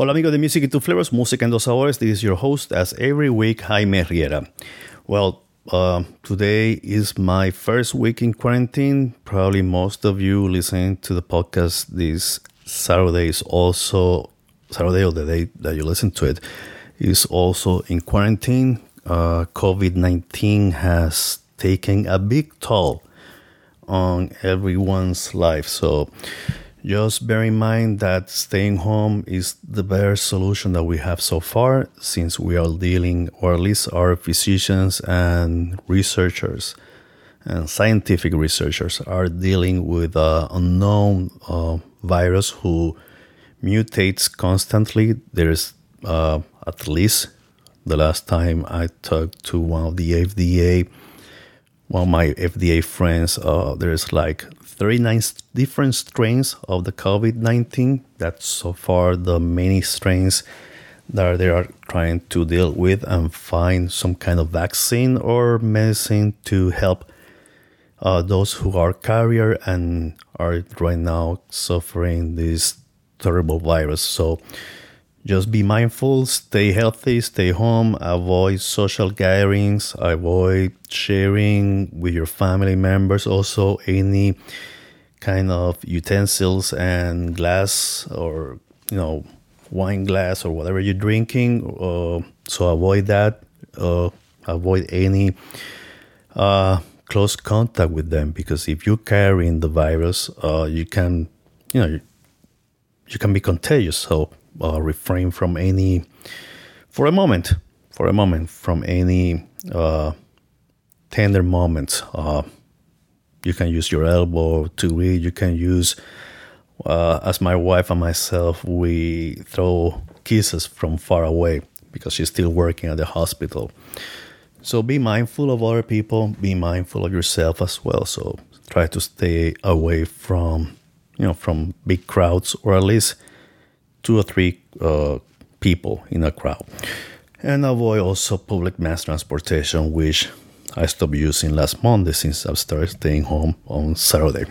Hola amigos de Music in Two Flavors, Música en Dos Sabores. This is your host as every week, Jaime Riera. Well, uh, today is my first week in quarantine. Probably most of you listening to the podcast this Saturday is also Saturday or the day that you listen to it is also in quarantine. Uh, COVID 19 has taken a big toll on everyone's life. So just bear in mind that staying home is the best solution that we have so far since we are dealing, or at least our physicians and researchers and scientific researchers are dealing with an unknown uh, virus who mutates constantly. There's uh, at least the last time I talked to one of the FDA, one of my FDA friends, uh, there's like 39 different strains of the COVID 19. That's so far the many strains that they are trying to deal with and find some kind of vaccine or medicine to help uh, those who are carrier and are right now suffering this terrible virus. So just be mindful, stay healthy, stay home, avoid social gatherings, avoid sharing with your family members. Also, any kind of utensils and glass or you know wine glass or whatever you're drinking. Uh, so avoid that. Uh, avoid any uh, close contact with them because if you're carrying the virus, uh, you can, you know, you, you can be contagious. So uh, refrain from any, for a moment, for a moment, from any uh, tender moments. Uh, you can use your elbow to read. You can use, uh, as my wife and myself, we throw kisses from far away because she's still working at the hospital. So be mindful of other people, be mindful of yourself as well. So try to stay away from, you know, from big crowds or at least two or three uh, people in a crowd. And avoid also public mass transportation, which I stopped using last Monday since I've started staying home on Saturday.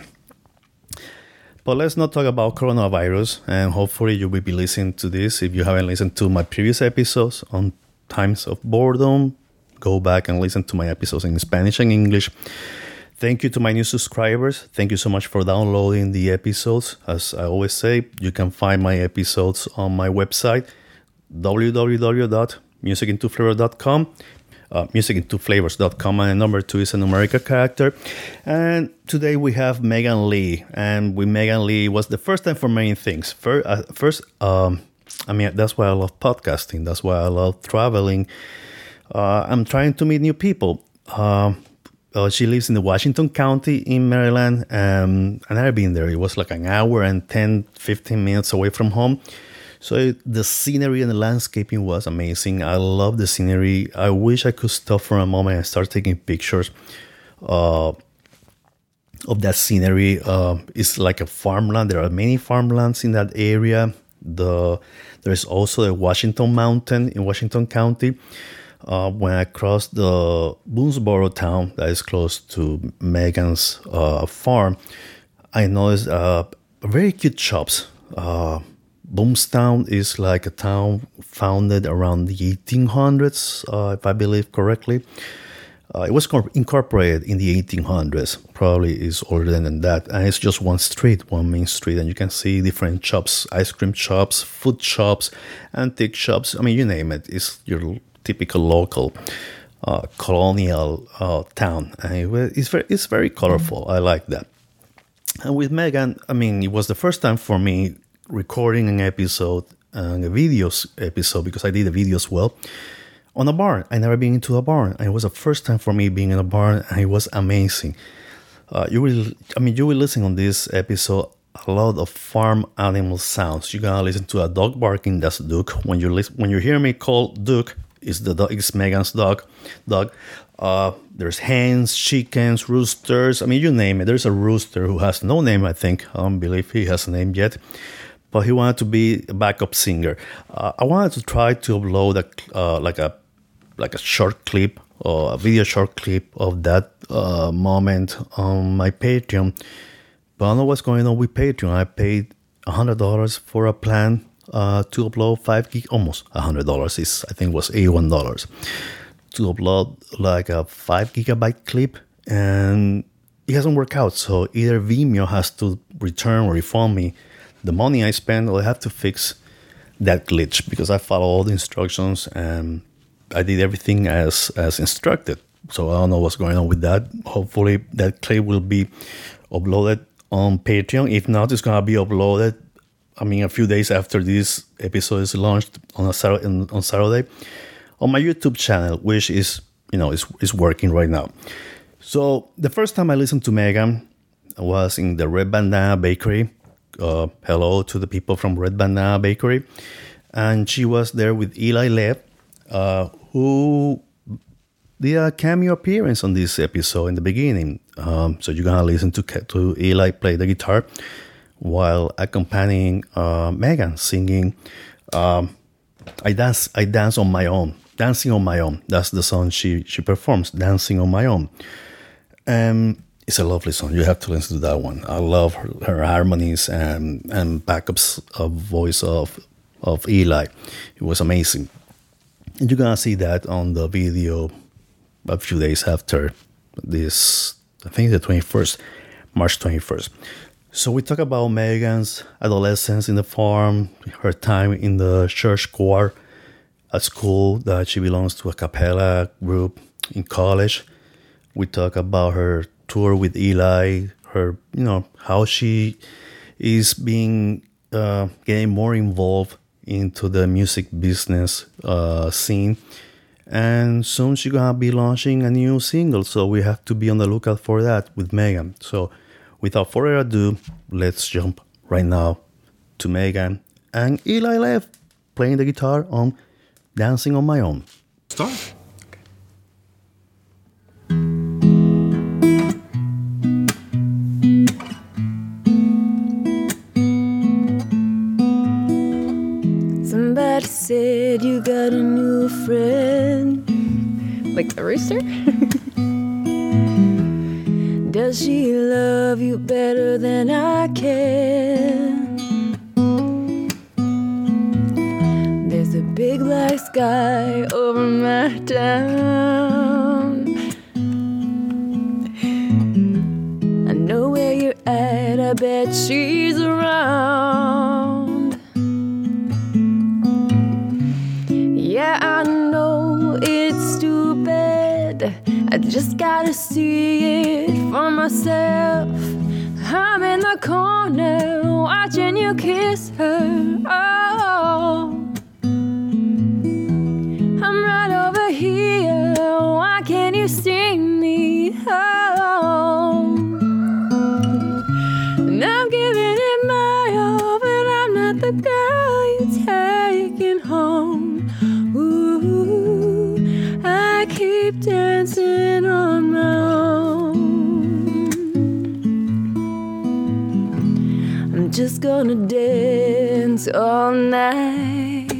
But let's not talk about coronavirus, and hopefully you will be listening to this. If you haven't listened to my previous episodes on times of boredom, go back and listen to my episodes in Spanish and English. Thank you to my new subscribers. Thank you so much for downloading the episodes. As I always say, you can find my episodes on my website www.musicintoflavor.com uh, musicintoflavors.com and number two is a numerical character. And today we have Megan Leigh. And with Megan Leigh was the first time for many things. First, uh, first um, i mean that's why i love podcasting. That's why i love traveling. Uh, i'm trying to meet new people. Uh, uh, she lives in the washington county in maryland um, and i've been there it was like an hour and 10 15 minutes away from home so the scenery and the landscaping was amazing. I love the scenery. I wish I could stop for a moment and start taking pictures uh, of that scenery. Uh, it's like a farmland. There are many farmlands in that area. The there's also the Washington Mountain in Washington County. Uh, when I crossed the Boonsboro town that is close to Megan's uh, farm, I noticed uh, very cute shops. Uh, Boomstown is like a town founded around the 1800s, uh, if I believe correctly. Uh, it was incorporated in the 1800s, probably is older than that. And it's just one street, one main street, and you can see different shops ice cream shops, food shops, antique shops. I mean, you name it. It's your typical local uh, colonial uh, town. And it's very, it's very colorful. I like that. And with Megan, I mean, it was the first time for me recording an episode, uh, a videos episode, because I did a video as well, on a barn. I never been into a barn. And it was the first time for me being in a barn, and it was amazing. Uh, you will, I mean, you will listen on this episode a lot of farm animal sounds. You're gonna listen to a dog barking. That's Duke. When you listen, when you hear me call Duke, is the dog. It's Megan's dog. Dog. Uh, there's hens, chickens, roosters. I mean, you name it. There's a rooster who has no name. I think I don't believe he has a name yet but he wanted to be a backup singer. Uh, I wanted to try to upload a, uh, like a like a short clip or a video short clip of that uh, moment on my Patreon. But I don't know what's going on with Patreon. I paid hundred dollars for a plan Uh, to upload five gig, almost a hundred dollars. Is I think was eighty one dollars to upload like a five gigabyte clip, and it hasn't worked out. So either Vimeo has to return or refund me the money I spent, or I have to fix that glitch because I followed all the instructions and I did everything as as instructed. So I don't know what's going on with that. Hopefully that clip will be uploaded on Patreon. If not, it's gonna be uploaded. I mean, a few days after this episode is launched on a Saturday, on Saturday on my YouTube channel, which is you know is is working right now. So the first time I listened to Megan was in the Red Bandana Bakery. Uh, hello to the people from Red Bandana Bakery, and she was there with Eli Lev, uh, who did a cameo appearance on this episode in the beginning. Um, so you're gonna listen to to Eli play the guitar while accompanying uh, Megan singing. Um, I dance, I dance on my own, dancing on my own. That's the song she she performs, dancing on my own. Um, it's a lovely song. You have to listen to that one. I love her, her harmonies and and backups of voice of of Eli. It was amazing. And you're gonna see that on the video a few days after this, I think the 21st, March 21st. So we talk about Megan's adolescence in the farm, her time in the church choir at school that she belongs to a cappella group in college. We talk about her tour with Eli, her, you know, how she is being uh, getting more involved into the music business uh, scene and soon she's gonna be launching a new single so we have to be on the lookout for that with megan so without further ado let's jump right now to megan and eli lev playing the guitar on dancing on my own start Somebody said you got a new friend. Like the rooster? Does she love you better than I can? There's a big black sky over my town. I know where you're at, I bet she's around. Yeah, I know it's stupid. I just gotta see it for myself. I'm in the corner watching you kiss her. Oh, gonna dance all night.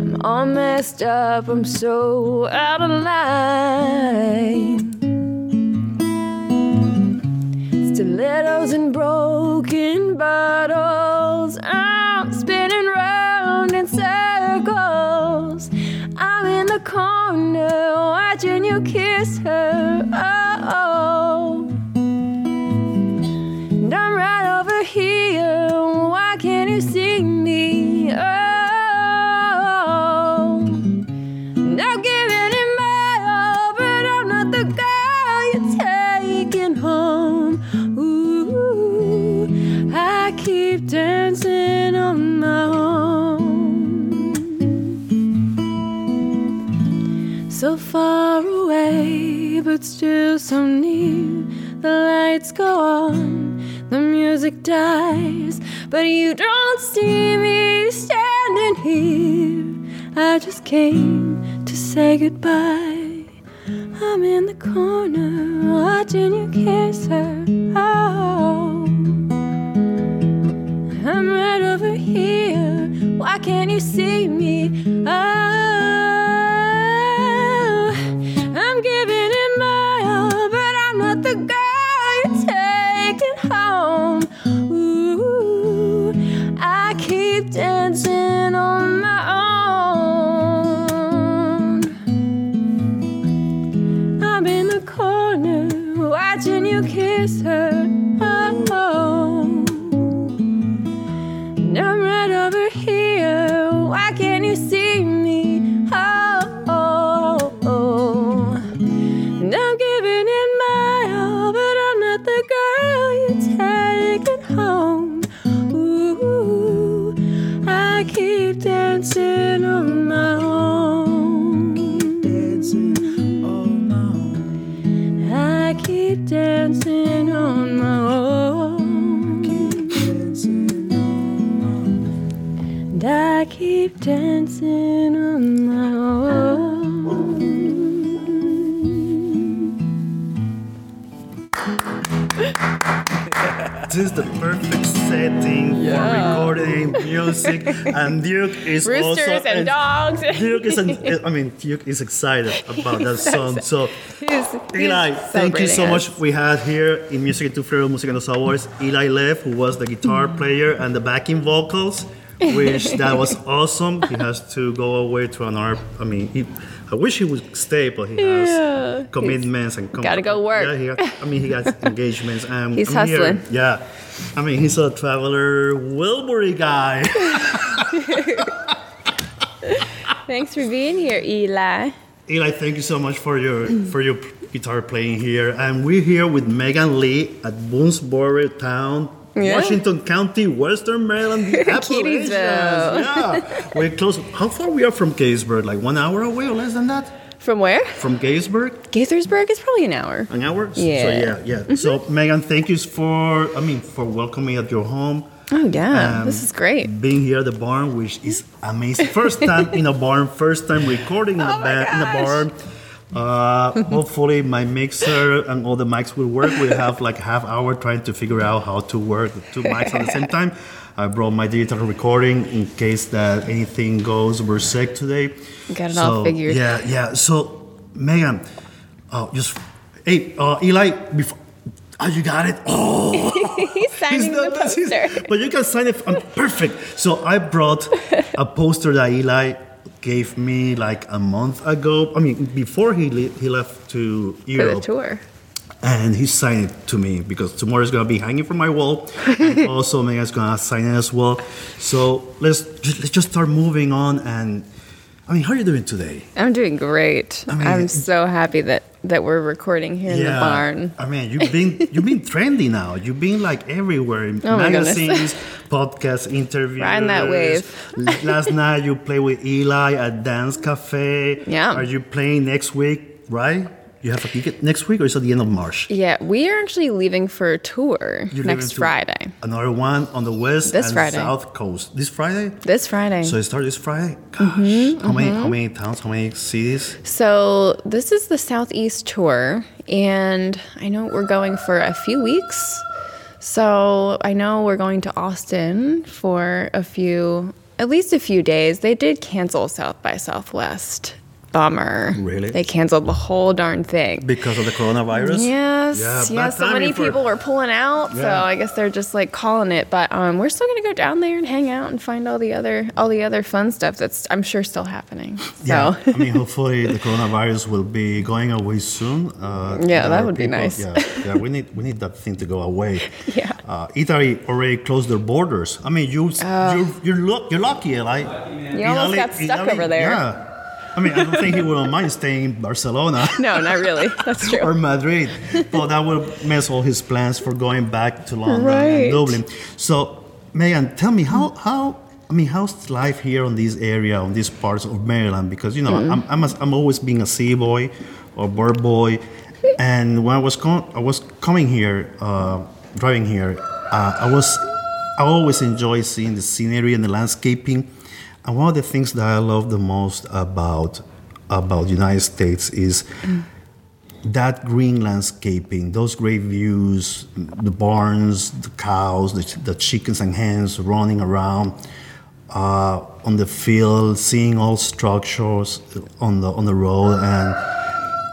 I'm all messed up, I'm so out of line. Stilettos and broken bottles. So near. The lights go on, the music dies, but you don't see me standing here. I just came to say goodbye. I'm in the corner watching you kiss her. Oh, I'm right over here. Why can't you see me? I keep dancing on my own. This is the perfect setting Yeah. for recording music, and Duke is also Roosters and dogs. Duke is, an, I mean, Duke is excited about that song. So, He's- he's Eli, thank you so much. We had here in Music Two Flavors, Música en Dos Sabores, Eli Lev, who was the guitar mm. player and the backing vocals, which that was awesome. He has to go away to another. I mean, he, I wish he would stay, but he has Yeah. commitments and com- gotta go work. Yeah, he got, I mean, he got engagements. And He's I'm here- hustling. yeah, I mean, he's a traveler Wilbury guy. Thanks for being here, Eli. Eli, thank you so much for your for your guitar playing here. And we're here with Megan Leigh at Boonsboro Town, Yeah. Washington County, Western Maryland, the Appalachians. Yeah, we're close. How far we are from Gettysburg? Like one hour away or less than that? From where? From Gettysburg? Gaithersburg is probably an hour. An hour? Yeah. So Yeah. yeah, yeah. So Megan, thank you for I mean for welcoming me at your home. Oh yeah, Um, this is great. Being here at the barn, which is amazing. First time in a barn, first time recording in, the, Oh my ba- in gosh. barn. Uh, hopefully my mixer and all the mics will work. We have like half hour trying to figure out how to work the two mics at the same time. I brought my digital recording in case that anything goes berserk today. Got it all figured. Yeah, yeah. So Megan, uh, just hey, uh, Eli, before. Oh, you got it. Oh, He's signing the not- his- poster. but you can sign it. um, perfect. So I brought a poster that Eli gave me like a month ago. I mean, before he le- he left to For the Europe, tour. and he signed it to me because tomorrow is gonna be hanging from my wall. and also, Megan's gonna sign it as well. So let's just, let's just start moving on. And I mean, how are you doing today? I'm doing great. I mean, it- so happy that that we're recording here in the barn. I mean, you've been you've been trendy now. You've been like everywhere in Oh magazines, podcasts, interviews. Riding that wave. Last night you played with Eli at Dance Cafe. Yeah. Are you playing next week? Right? You have a ticket next week, or is it the end of March? Yeah, we are actually leaving for a tour You're next to Friday. Another one on the west This and Friday. south coast. This Friday. This Friday. So it starts this Friday. Gosh, Mm-hmm, how many how many towns? How many cities? So this is the Southeast tour, and I know we're going for a few weeks. So I know we're going to Austin for a few, at least a few days. They did cancel South by Southwest. Bummer. Really? They canceled the whole darn thing. Because of the coronavirus. Yes, Yeah, yes. So many for- people were pulling out, so I guess they're just like calling it. But um, we're still gonna go down there and hang out and find all the other all the other fun stuff that's I'm sure still happening. So Yeah, I mean, hopefully the coronavirus will be going away soon. Uh, Yeah, that would be nice. Yeah, yeah, we need we need that thing to go away. Yeah. Uh, Italy already closed their borders. I mean, you you're you're, lu- you're lucky, Eli. You almost got stuck over there. Yeah. I mean, I don't think he wouldn't mind staying in Barcelona. no, not really. That's true. or Madrid, but that would mess all his plans for going back to London Right. and Dublin. So, Megan, tell me how how I mean, how's life here on this area, on these parts of Maryland? Because you know, Mm-hmm. I'm I'm, a, I'm always being a sea boy or bird boy, and when I was com- I was coming here, uh, driving here, uh, I was I always enjoy seeing the scenery and the landscaping. And one of the things that I love the most about about the United States is that green landscaping, those great views, the barns, the cows, the, the chickens and hens running around uh, on the field, seeing all structures on the on the road, and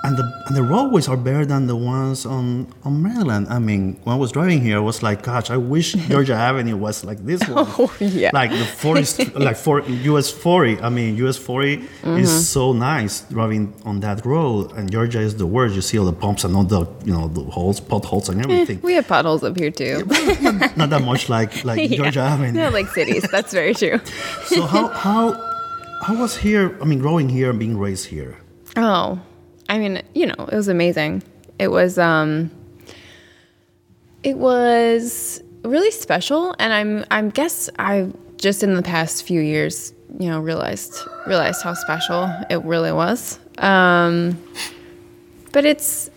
and the and the roadways are better than the ones on on Maryland. I mean, when I was driving here, I was like, gosh, I wish Georgia Avenue was like this one. Oh, yeah. Like the 40, like for US 40. I mean, US 40 Mm-hmm. is so nice driving on that road, and Georgia is the worst. You see all the bumps and all the you know the holes, potholes, and everything. We have potholes up here too. Not that much like like Yeah. Georgia Avenue. Not like cities. That's very true. So how how how was here? I mean, growing here and being raised here. Oh, I mean, you know, it was amazing. It was, um, it was really special, and I'm, I'm guess I just in the past few years, you know, realized realized how special it really was. Um, but it's,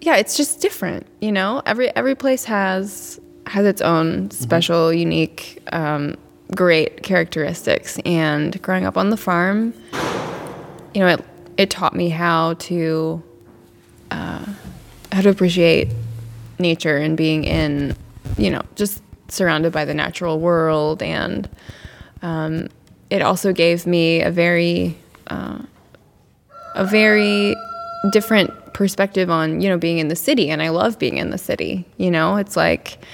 yeah, it's just different, you know. Every every place has has its own special, unique, um, great characteristics, and growing up on the farm you know, it it taught me how to uh, how to appreciate nature and being in, you know, just surrounded by the natural world, and um, it also gave me a very uh, a very different perspective on you know being in the city, and I love being in the city. You know, it's like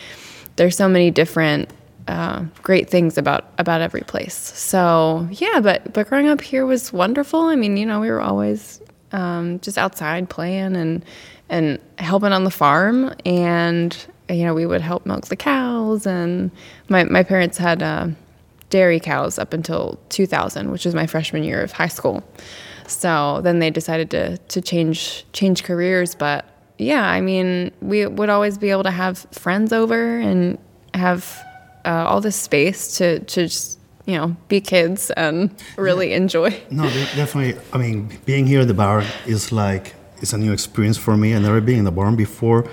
there's so many different uh, great things about about every place. So yeah, but but growing up here was wonderful. I mean, you know, we were always um, just outside playing and and helping on the farm, and you know, we would help milk the cows. And my my parents had uh, dairy cows up until 2000, which was my freshman year of high school. So then they decided to to change change careers, but yeah, I mean, we would always be able to have friends over and have uh, all this space to to just you know be kids and really enjoy. No, definitely. I mean, being here at the bar is like it's a new experience for me. I've never been in the barn before,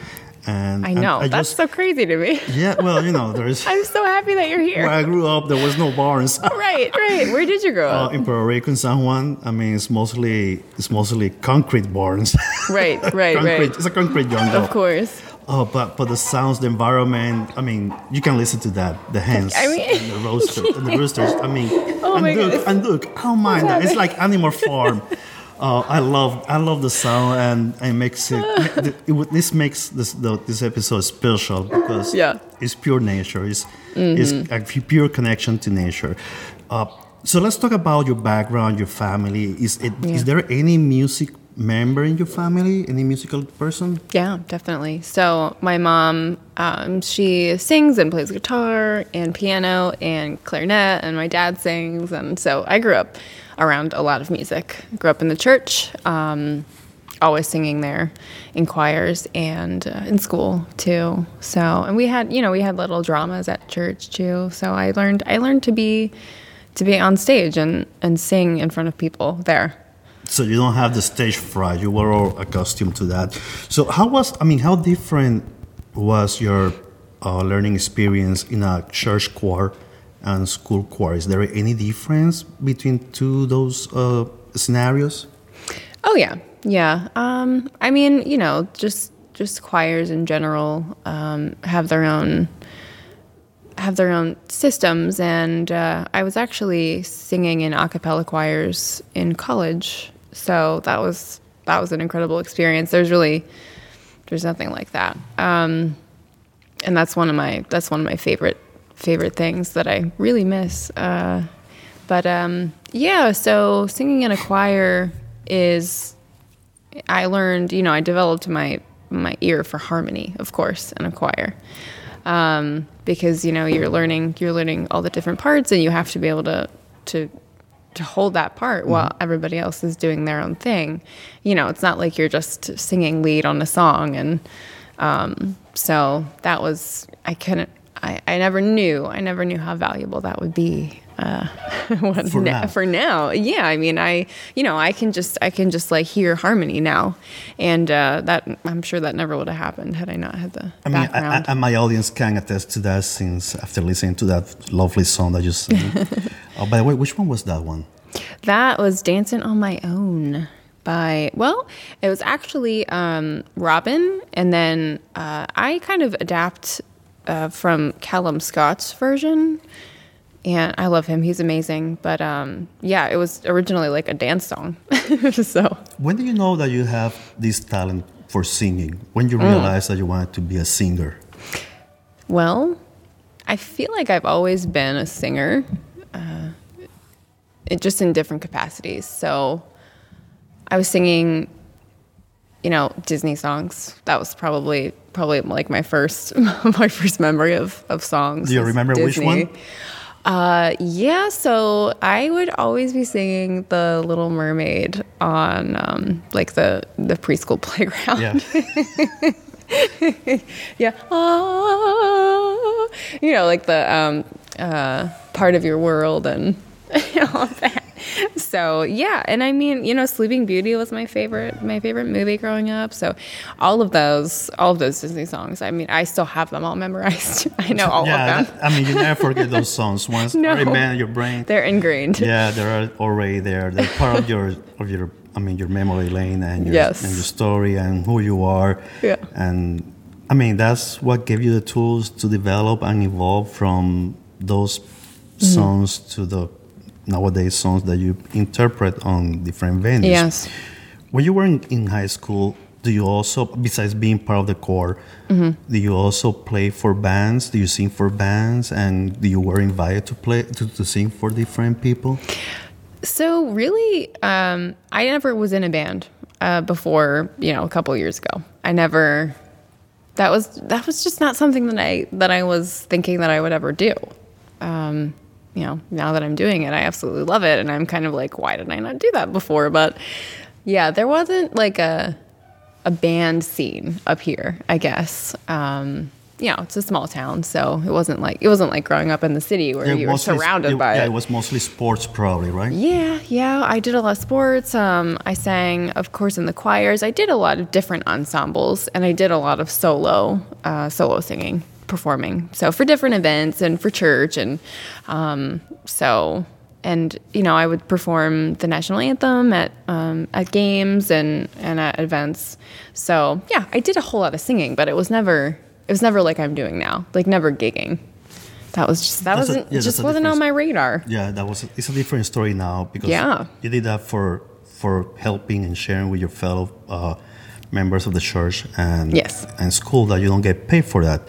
and I and know I that's just, so crazy to me. yeah. Well, you know, there's I'm so happy that you're here. where I grew up. There was no barns. Right, right. Where did you grow Uh, up? in Puerto Rico, in San Juan, I mean, it's mostly it's mostly concrete barns. Right, right, concrete, right. It's a concrete jungle. Of course. Oh, but but the sounds, the environment. I mean, you can listen to that. The hens I mean- and the rooster and the roosters. I mean, Oh and my look goodness. and look. Don't mind that. It's like Animal Farm. Uh, I love I love the sound and it makes it. it would- this makes this the, this episode special because Yeah. Mm-hmm. it's pure nature. It's it's a pure connection to nature. Uh, so let's talk about your background, your family. Is it is Yeah. there any music member in your family? Any musical person? Yeah, definitely. So my mom, um, she sings and plays guitar and piano and clarinet, and my dad sings, and so I grew up around a lot of music. Grew up in the church, um, always singing there in choirs and uh, in school too. So and we had, you know, we had little dramas at church too. So I learned, I learned to be, to be on stage and and sing in front of people there. So you don't have the stage fright. You were all accustomed to that. So how was? I mean, how different was your uh, learning experience in a church choir and school choir? Is there any difference between two those uh, scenarios? Oh yeah, yeah. Um, I mean, you know, just just choirs in general um, have their own have their own systems, and uh, I was actually singing in a cappella choirs in college, so that was that was an incredible experience. There's really there's nothing like that, um, and that's one of my that's one of my favorite favorite things that I really miss. Uh, but um, yeah, so singing in a choir is I learned, you know, I developed my my ear for harmony, of course, in a choir, um, because you know you're learning you're learning all the different parts, and you have to be able to to to hold that part while everybody else is doing their own thing. You know, it's not like you're just singing lead on a song, and um, so that was I couldn't. I, I never knew. I never knew how valuable that would be. Uh, what- For now. for now, yeah. I mean, I you know I can just I can just like hear harmony now, and uh, that I'm sure that never would have happened had I not had the I mean, I. I, and my audience can attest to that since after listening to that lovely song that you sang. oh, by the way, which one was that one? That was Dancing on My Own by, well, it was actually um, Robyn, and then uh, I kind of adapt uh, from Callum Scott's version and I love him. He's amazing. But um, yeah, it was originally like a dance song. so When do you know that you have this talent for singing? When Mm. you realize that you wanted to be a singer? Well, I feel like I've always been a singer, uh, it, just in different capacities. So I was singing, you know, Disney songs. That was probably probably like my first my first memory of of songs. Do you remember which one? Uh, yeah. So I would always be singing the Little Mermaid on um, like the the preschool playground. Yeah. yeah. Ah, you know, like the um, uh, part of your world and all that. So yeah, and I mean, you know, Sleeping Beauty was my favorite, my favorite movie growing up. So all of those, all of those Disney songs. I mean, I still have them all memorized. I know all yeah, of them. I mean, you never forget those songs. Once No. already in your brain, They're ingrained. yeah, they're already there. They're part of your of your. I mean, your memory lane and your Yes. and your story and who you are. Yeah. And I mean, that's what gave you the tools to develop and evolve from those Mm-hmm. songs to the nowadays songs that you interpret on different venues. Yes. When you were in, in high school, do you also, besides being part of the core, Mm-hmm. do you also play for bands? Do you sing for bands? And do you were invited to play to, to sing for different people? So really, um, I never was in a band uh, before. You know, a couple years ago. I never. That was that was just not something that I that I was thinking that I would ever do. Um, you know, now that I'm doing it, I absolutely love it, and I'm kind of like, why did I not do that before? But yeah, there wasn't like a a band scene up here. I guess. Um, you know, it's a small town, so it wasn't like it wasn't like growing up in the city where you were surrounded it- by yeah, it. it was mostly sports, probably, right? Yeah, yeah. I did a lot of sports. Um, I sang, of course, in the choirs. I did a lot of different ensembles, and I did a lot of solo, uh, solo singing, performing. So for different events and for church, and um, so and you know, I would perform the national anthem at um, at games and and at events. So yeah, I did a whole lot of singing, but it was never it was never like I'm doing now, like never gigging. That was just that That's wasn't yeah, just wasn't on my radar. Yeah, that was. It's a different story now because Yeah. you did that for for helping and sharing with your fellow uh, members of the church and Yes. and school that you don't get paid for that.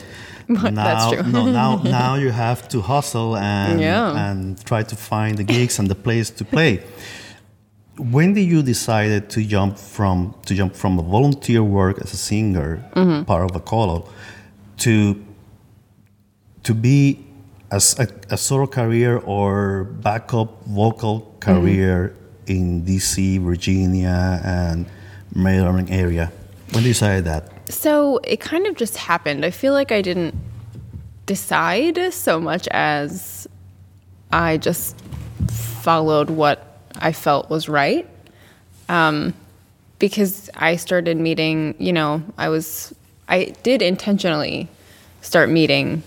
now, That's true. no, now now you have to hustle and Yeah. and try to find the gigs and the place to play. When did you decided to jump from to jump from a volunteer work as a singer, Mm-hmm. part of a call, to to be as a, a solo career or backup vocal career in DC, Virginia, and Maryland area? When did you decide that? So it kind of just happened. I feel like I didn't decide so much as I just followed what I felt was right. Um, because I started meeting, you know, I was, I did intentionally start meeting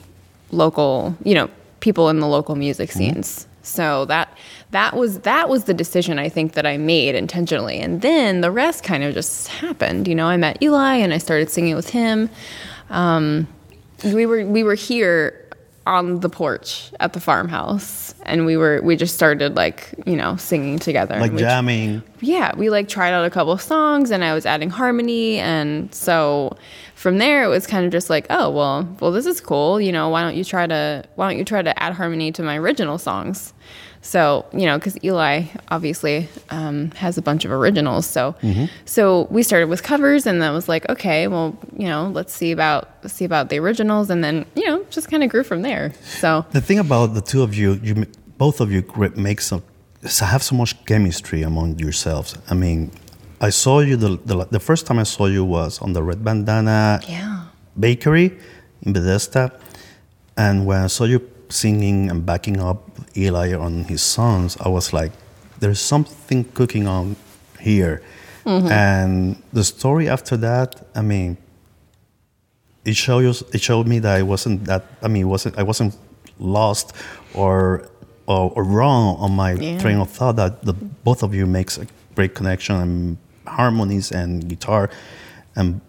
local, you know, people in the local music scenes. So that that was that was the decision I think that I made intentionally, and then the rest kind of just happened. You know, I met Eli and I started singing with him. Um, we were we were here on the porch at the farmhouse, and we were we just started like you know singing together, Like jamming? yeah, we like tried out a couple of songs and I was adding harmony and so from there it was kind of just like, oh, well, well this is cool, you know, why don't you try to why don't you try to add harmony to my original songs? So, you know, cuz Eli obviously um, has a bunch of originals. So so we started with covers and then was like, okay, well, you know, let's see about see about the originals and then, you know, just kind of grew from there. So, The thing about the two of you, you both of you make some, have so much chemistry among yourselves. I mean, I saw you the, the the first time I saw you was on the Red Bandana yeah. Bakery in Bethesda, and when I saw you singing and backing up Eli on his songs, I was like, "There's something cooking on here." Mm-hmm. And the story after that, I mean, it shows it showed me that I wasn't that I mean, wasn't I wasn't lost or or, or wrong on my Yeah. train of thought that the both of you makes a great connection and harmonies and guitar and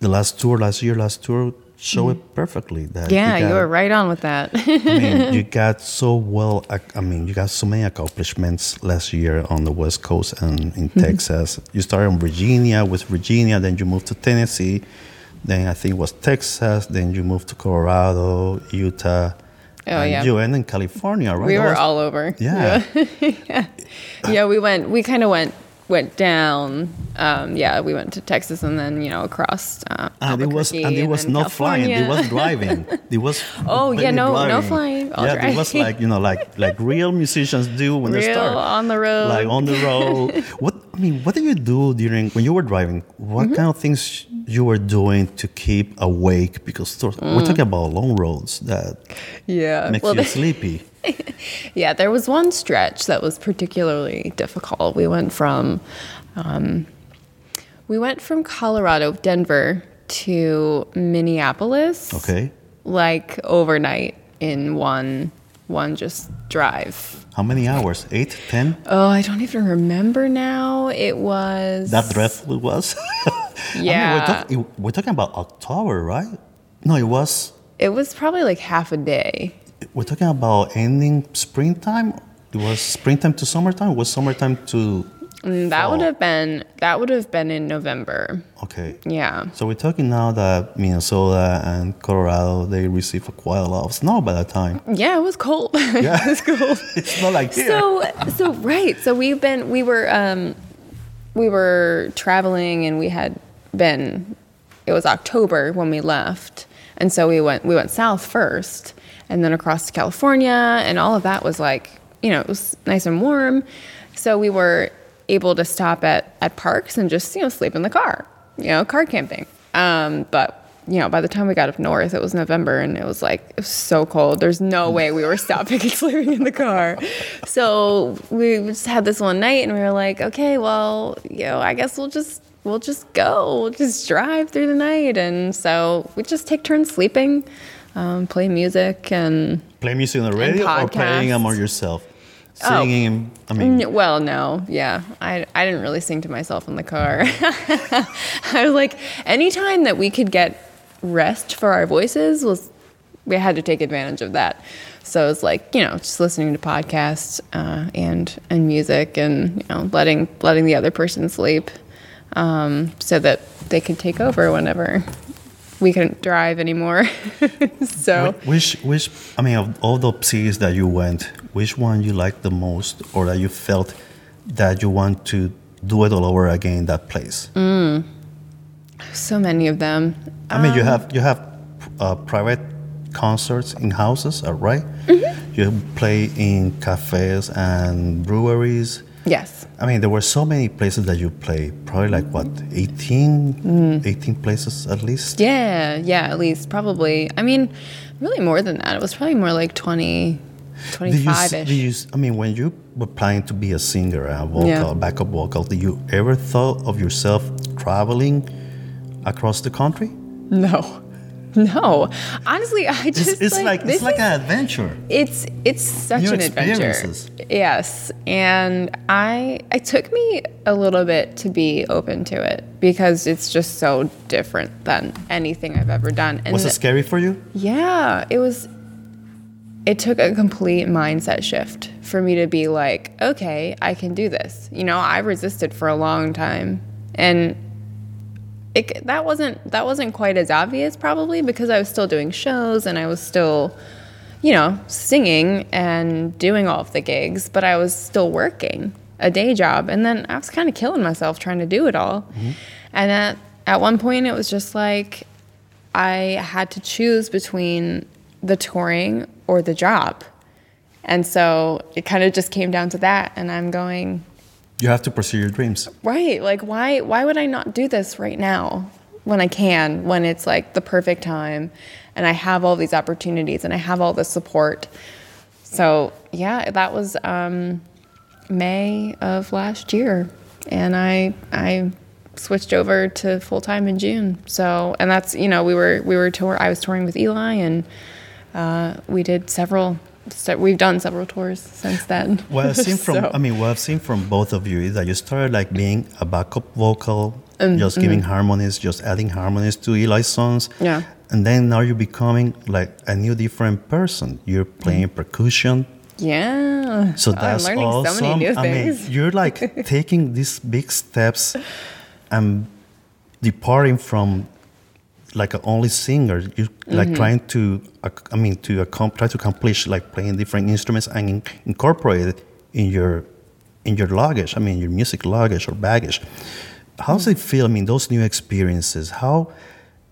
the last tour last year last tour show it perfectly. That Yeah, you got- were right on with that. I mean, you got so well. I mean, you got so many accomplishments last year on the West Coast and in Mm-hmm. Texas. You started in Virginia, with Virginia, then you moved to Tennessee, then I think it was Texas, then you moved to Colorado, Utah. Oh, and yeah. You ended in California, right? we were was- all over. Yeah. yeah. Yeah, we went. We kind of went went down. Um, yeah, we went to Texas and then you know across. Uh, And it was and it was not flying. It was driving. It was Oh, yeah, no- no driving. flying, all yeah, it was like you know, like like real musicians do when they Real start on the road. like on the road. what I mean, what did you do during when you were driving? What Mm-hmm. kind of things you were doing to keep awake? Because Mm. we're talking about long roads that yeah. makes Well, you sleepy. Yeah, there was one stretch that was particularly difficult. We went from, um, we went from Colorado, Denver, to Minneapolis. Okay, Like overnight in one one just drive. how many hours? Eight, ten? Oh, I don't even remember now. It was That dreadful it was. I mean, Yeah. we're, talk- we're talking about October, right? No, it was. It was probably like half a day. We're talking about ending springtime. It was springtime to summertime. It was summertime to. Mm, That would have been that would have been in November. Okay. Yeah. So we're talking now that Minnesota and Colorado they receive quite a lot of snow by that time. Yeah, it was cold. Yeah. it was cold. It's not like here. So so right. So we've been we were um we were traveling and we had been it was October when we left. And so we went we went south first and then across to California and all of that was like, you know, it was nice and warm. So we were able to stop at at parks and just, you know, sleep in the car. You know, car camping. Um but you know, by the time we got up north, it was November and it was like, it was so cold. There's no way we were stopping and sleeping in the car. So we just had this one night and we were like, okay, well, you know, I guess we'll just, we'll just go. We'll just drive through the night. And so we just take turns sleeping, um, play music and, Play music on the radio or playing them on podcasts. yourself? Oh. Singing. I mean, well, no, yeah. I, I didn't really sing to myself in the car. I was like, anytime that we could get rest for our voices was, we had to take advantage of that. So it's like, you know, just listening to podcasts uh, and and music and you know letting letting the other person sleep, um, so that they could take over whenever we couldn't drive anymore. so which which I mean, of all the cities that you went, which one you liked the most, or that you felt that you want to do it all over again that place? Mm. so many of them. I mean, you have you have uh, private concerts in houses, uh, right? Mm-hmm. You play in cafes and breweries. Yes. I mean, there were so many places that you play. Probably like what, 18, 18 places at least. Mm. Yeah, yeah, at least probably. I mean, really more than that. It was probably more like 20, Do you, 25 s- ish. do you, s- I mean, when you were planning to be a singer, a vocal, Yeah. backup vocal, did you ever thought of yourself traveling across the country? No. No. Honestly, I It's, just it's like, this it's like is- an adventure. it's it's such New an adventure. Yes, and I it took me a little bit to be open to it because it's just so different than anything I've ever done. And Was it scary for you? Yeah, it was. It took a complete mindset shift for me to be like, okay, I can do this. You know, I resisted for a long time, and it that wasn't that wasn't quite as obvious probably because I was still doing shows and I was still, you know, singing and doing all of the gigs, but I was still working a day job, and then I was kind of killing myself trying to do it all. Mm-hmm. And at at one point, it was just like I had to choose between the touring or the job. And so it kind of just came down to that. And I'm going, You have to pursue your dreams. right, like why why would I not do this right now when I can, when it's like the perfect time and I have all these opportunities and I have all the support. So yeah, that was um, May of last year. And I I switched over to full time in June. So and that's you know, we were we were tour I was touring with Eli and uh, we did several So we've done several tours since then. What I've seen from, So- I mean, what I've seen from both of you is that you started like being a backup vocal, Mm, just giving harmonies, just adding harmonies to Eli's songs. Yeah. And then now you're becoming like a new different person. You're playing percussion. yeah. So Oh, that's I'm learning awesome. so many new I mean, you're like taking these big steps and departing from like a only singer. You like Mm-hmm. trying to, I mean, to accom- try to accomplish like playing different instruments and in- incorporate it in your in your luggage. I mean, your music luggage or baggage. How does it feel? I mean, those new experiences. How,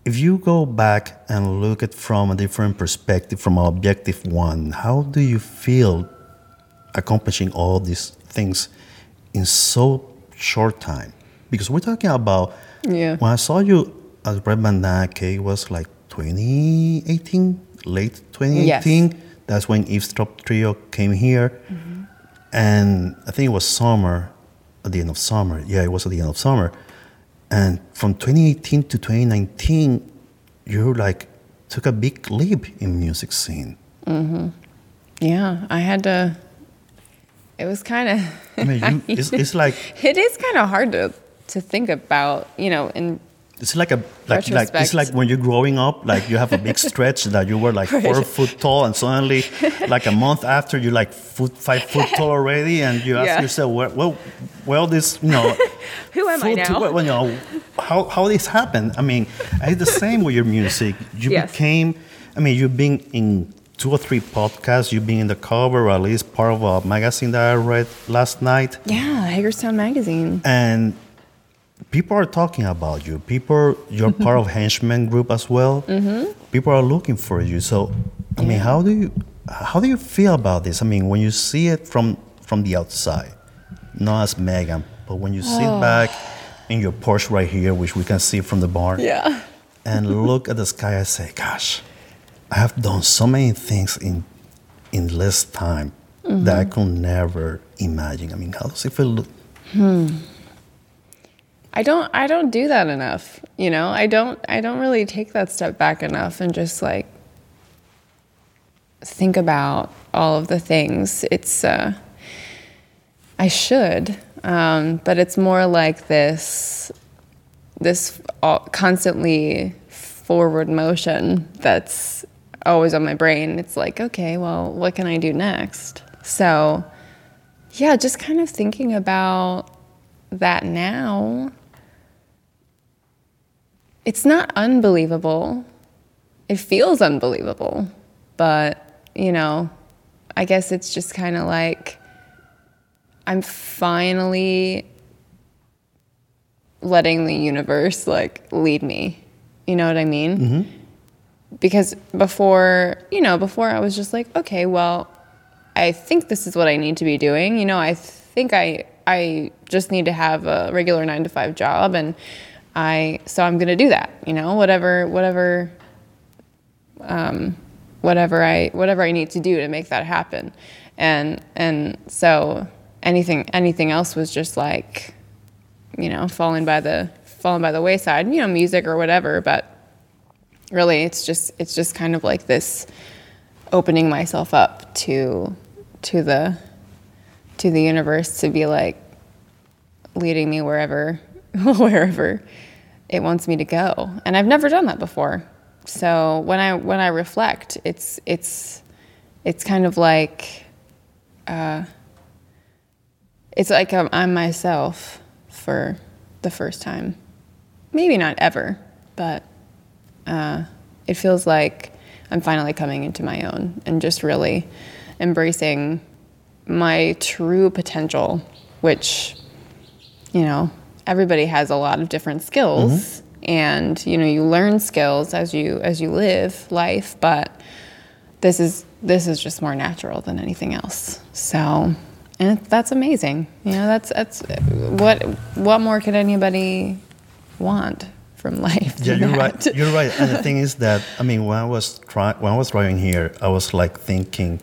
if you go back and look at from a different perspective, from an objective one, how do you feel accomplishing all these things in so short time? Because we're talking about Yeah. when I saw you at Red Bandana K it was like 2018, late 2018. That's when Eavesdrop Trio came here. Mm-hmm. And I think it was summer, at the end of summer. Yeah, it was at the end of summer. And from 2018 to 2019, you like took a big leap in music scene. Mhm. Yeah, I had to. It was kind of. I mean, you, it's, it's like it is kind of hard to to think about, you know, and It's like a like, like it's like when you're growing up, like you have a big stretch that you were like four foot tall, and suddenly, like a month after, you're like foot five foot tall already, and you ask Yeah. yourself, well, well, well, this you know, who am I now? well, you know, how how this happened? I mean, it's the same with your music. You Yes. became, I mean, you've been in two or three podcasts. You've been in the cover, or at least part of a magazine that I read last night yeah, Hagerstown Magazine. and people are talking about you. People, you're part of henchman group as well. Mm-hmm. People are looking for you. So, I mean, how do you how do you feel about this? I mean, when you see it from from the outside, not as Megan, but when you sit back in your porch right here, which we can see from the barn, Yeah. and look at the sky, I say, "Gosh, I have done so many things in in less time that I could never imagine." I mean, how does it feel? I don't I don't do that enough, you know. I don't I don't really take that step back enough and just like think about all of the things. It's uh I should, um, but it's more like this this constantly forward motion that's always on my brain. It's like, okay, well, what can I do next? So, yeah, just kind of thinking about that now. It's not unbelievable. It feels unbelievable. But, you know, I guess it's just kind of like I'm finally letting the universe like lead me. You know what I mean? Mm-hmm. Because before, you know, before I was just like, okay, well, I think this is what I need to be doing. You know, I think I I just need to have a regular 9 to 5 job and I so I'm going to do that, you know, whatever whatever um whatever I whatever I need to do to make that happen. And and so anything anything else was just like you know, falling by the falling by the wayside, you know, music or whatever, but really it's just it's just kind of like this opening myself up to to the to the universe to be like leading me wherever wherever it wants me to go. And I've never done that before. So when I when I reflect, it's it's it's kind of like uh, it's like I'm, I'm myself for the first time. Maybe not ever, but uh, it feels like I'm finally coming into my own and just really embracing my true potential, which, you know, everybody has a lot of different skills and you know you learn skills as you as you live life but this is this is just more natural than anything else so and that's amazing you know that's that's what what more could anybody want from life Yeah, you're that? right. You're right. And the thing is that I mean, when I was try- when I was driving here, I was like thinking.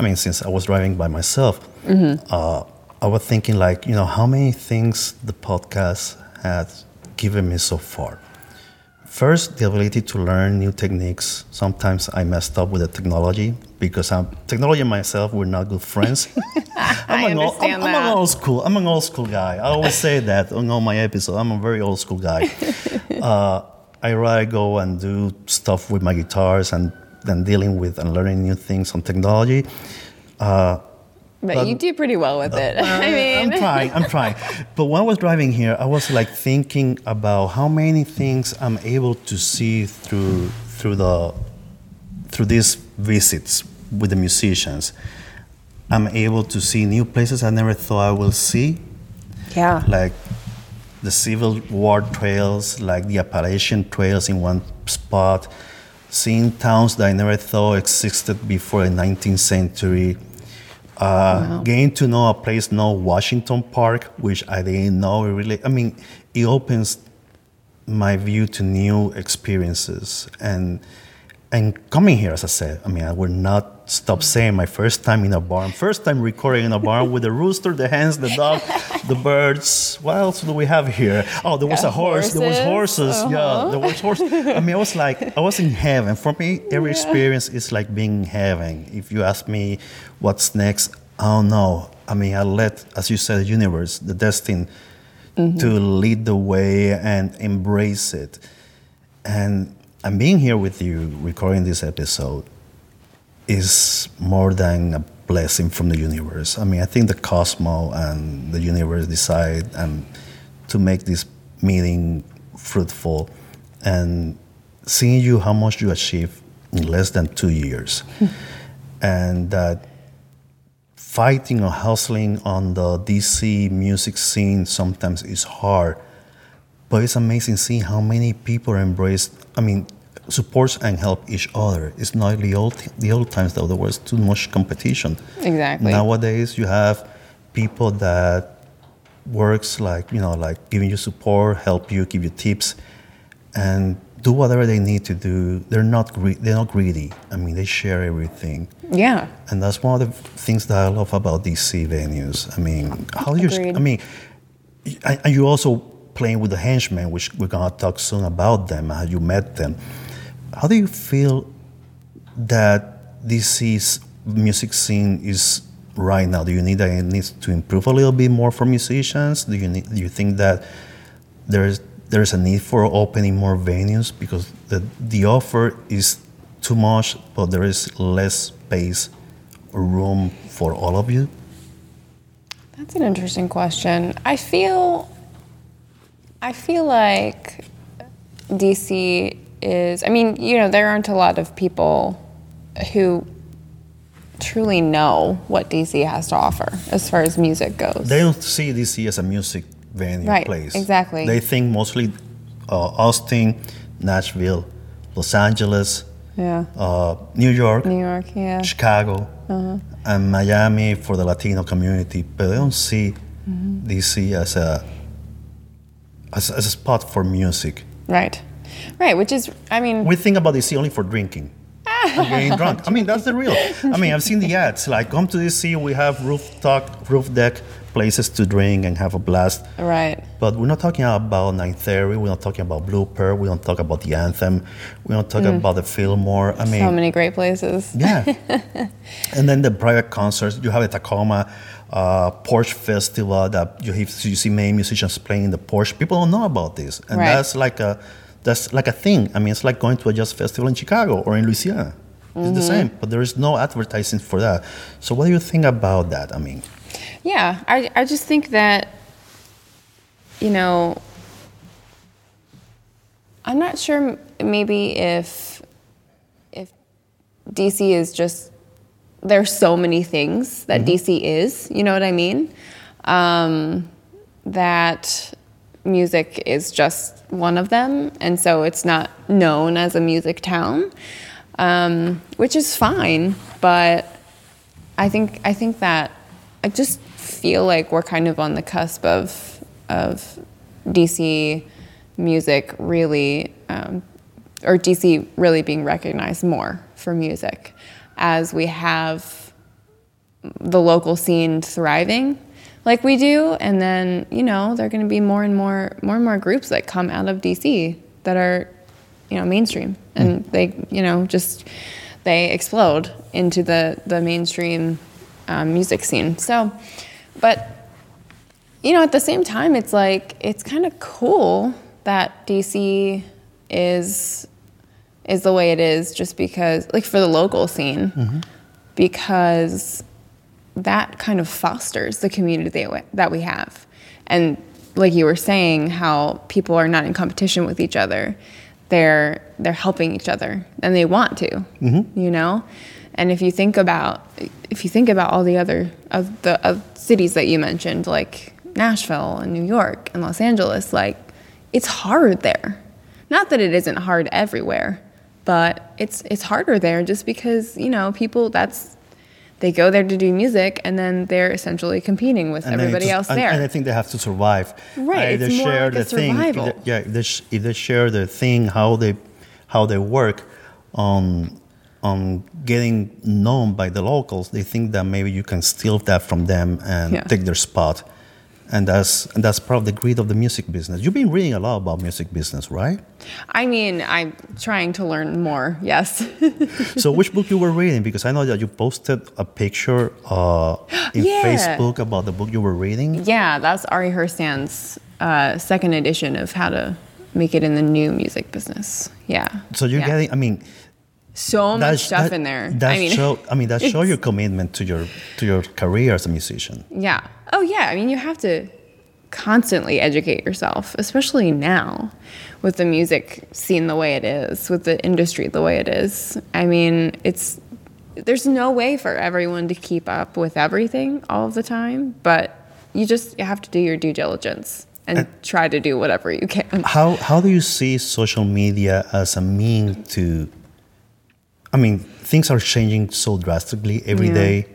I mean, since I was driving by myself, uh, I was thinking like, you know, how many things the podcast has given me so far. First, the ability to learn new techniques. Sometimes I messed up with the technology because I'm technology and myself we're not good friends. I'm I an old, understand I'm, I'm an old school. I'm an old school guy. I always say that on all my episodes. I'm a very old school guy. uh, I rather go and do stuff with my guitars and than dealing with and learning new things on technology. But you do pretty well with it. I mean, I'm trying. I'm trying. But when I was driving here, I was like thinking about how many things I'm able to see through through the through these visits with the musicians. I'm able to see new places I never thought I will see, yeah. like the Civil War trails, like the Appalachian trails in one spot, seeing towns that I never thought existed before the 19th century. Uh, Getting to know a place called Washington Park, which I didn't know really. I mean, it opens my view to new experiences and and coming here, as I said, I mean, I will not stop saying my first time in a barn, first time recording in a barn with the rooster, the hens, the dog, the birds. What else do we have here? Oh, there was a horse. There was horses. horses. Yeah, uh-huh. there was horses. I mean, I was like, I was in heaven. For me, every experience is like being in heaven. If you ask me what's next, I don't know. I mean, I let, as you said, the universe, the destiny, mm-hmm. to lead the way and embrace it. And I'm being here with you, recording this episode, is more than a blessing from the universe. I mean, I think the cosmos and the universe decide and to make this meeting fruitful, and seeing you how much you achieve in less than two years, and that fighting or hustling on the DC music scene sometimes is hard, but it's amazing seeing how many people embrace. I mean, supports and help each other. It's not the old the old times though. There was too much competition. Exactly. Nowadays, you have people that works like you know like giving you support, help you, give you tips, and do whatever they need to do. They're not gre- they're not greedy. I mean, they share everything. yeah. And that's one of the things that I love about DC venues. I mean, how you? I mean, and you also playing with the henchmen, which we're gonna talk soon about them. How you met them? How do you feel that DC's music scene is right now? Do you need that needs to improve a little bit more for musicians? Do you need, do you think that there's there's a need for opening more venues because the the offer is too much, but there is less space or room for all of you? That's an interesting question. I feel I feel like DC is I mean, you know, there aren't a lot of people who truly know what DC has to offer as far as music goes. They don't see DC as a music venue Right, place. exactly. They think mostly uh, Austin, Nashville, Los Angeles, yeah. uh, New York, New York, yeah. Chicago, Uh-huh. and Miami for the Latino community, but they don't see Mm-hmm. DC as a as, as a spot for music. Right. Right, which is I mean We think about DC only for drinking. and getting drunk. I mean, that's the real. I mean, I've seen the ads. Like, come to DC, we have rooftop, roof deck places to drink and have a blast. right. But we're not talking about Night Theory. We're not talking about Blooper. We don't talk about the Anthem. We don't talk about the Fillmore. I mean, Mm. So many great places. yeah. and then the private concerts. You have the Takoma uh, Porch Festival that you, have, you see many musicians playing in the porch. People don't know about this, and Right. that's like a that's like a thing. I mean, it's like going to a jazz festival in Chicago or in Louisiana. It's the Mm-hmm. same, but there is no advertising for that. So, what do you think about that? I mean, Yeah, I, I just think that, you know, I'm not sure maybe if if DC is just there's so many things that DC is, you know what I mean? Um, that music is just one of them, and so it's not known as a music town, um, which is fine. But I think I think that I just feel like we're kind of on the cusp of of DC music really, um, or DC really being recognized more for music, as we have the local scene thriving like we do and then you know there are going to be more and more more and more groups that come out of dc that are you know mainstream. And they you know just they explode into the the mainstream um, music scene. So but you know at the same time it's like it's kind of cool that dc is is the way it is just because like for the local scene. Because that kind of fosters the community that we, have. And like you were saying, how people are not in competition with each other. They're they're helping each other, and they want to. Mm-hmm. You know, and if you think about if you think about all the other of the of cities that you mentioned, like Nashville and New York and Los Angeles, like it's hard there. Not that it isn't hard everywhere, but it's it's harder there just because you know people that's they go there to do music and then they're essentially competing with And everybody it's- else and, there. And I think they have to survive. Right, it's more share like a the thing. survival. either- yeah, if they, sh- if they share the thing, how they, how they work on, on getting known by the locals, they think that maybe you can steal that from them and Yeah. take their spot. And that's, and that's part of the greed of the music business. You've been reading a lot about music business, right? I mean, I'm trying to learn more. Yes. so which book you were reading? Because I know that you posted a picture uh, in Yeah. Facebook about the book you were reading. yeah, that's Ari Herstand's uh, second edition of How to Make It in the New Music Business. Yeah. So you're Yeah. getting, I mean, so much stuff that- in there. That I mean, show, I mean, that show your commitment to your to your career as a musician. Yeah. Oh, yeah. I mean, you have to constantly educate yourself, especially now with the music scene the way it is, with the industry the way it is. I mean, it's there's no way for everyone to keep up with everything all of the time, but you just you have to do your due diligence and try to do whatever you can. How how do you see social media as a mean to? I mean, things are changing so drastically every Yeah. day.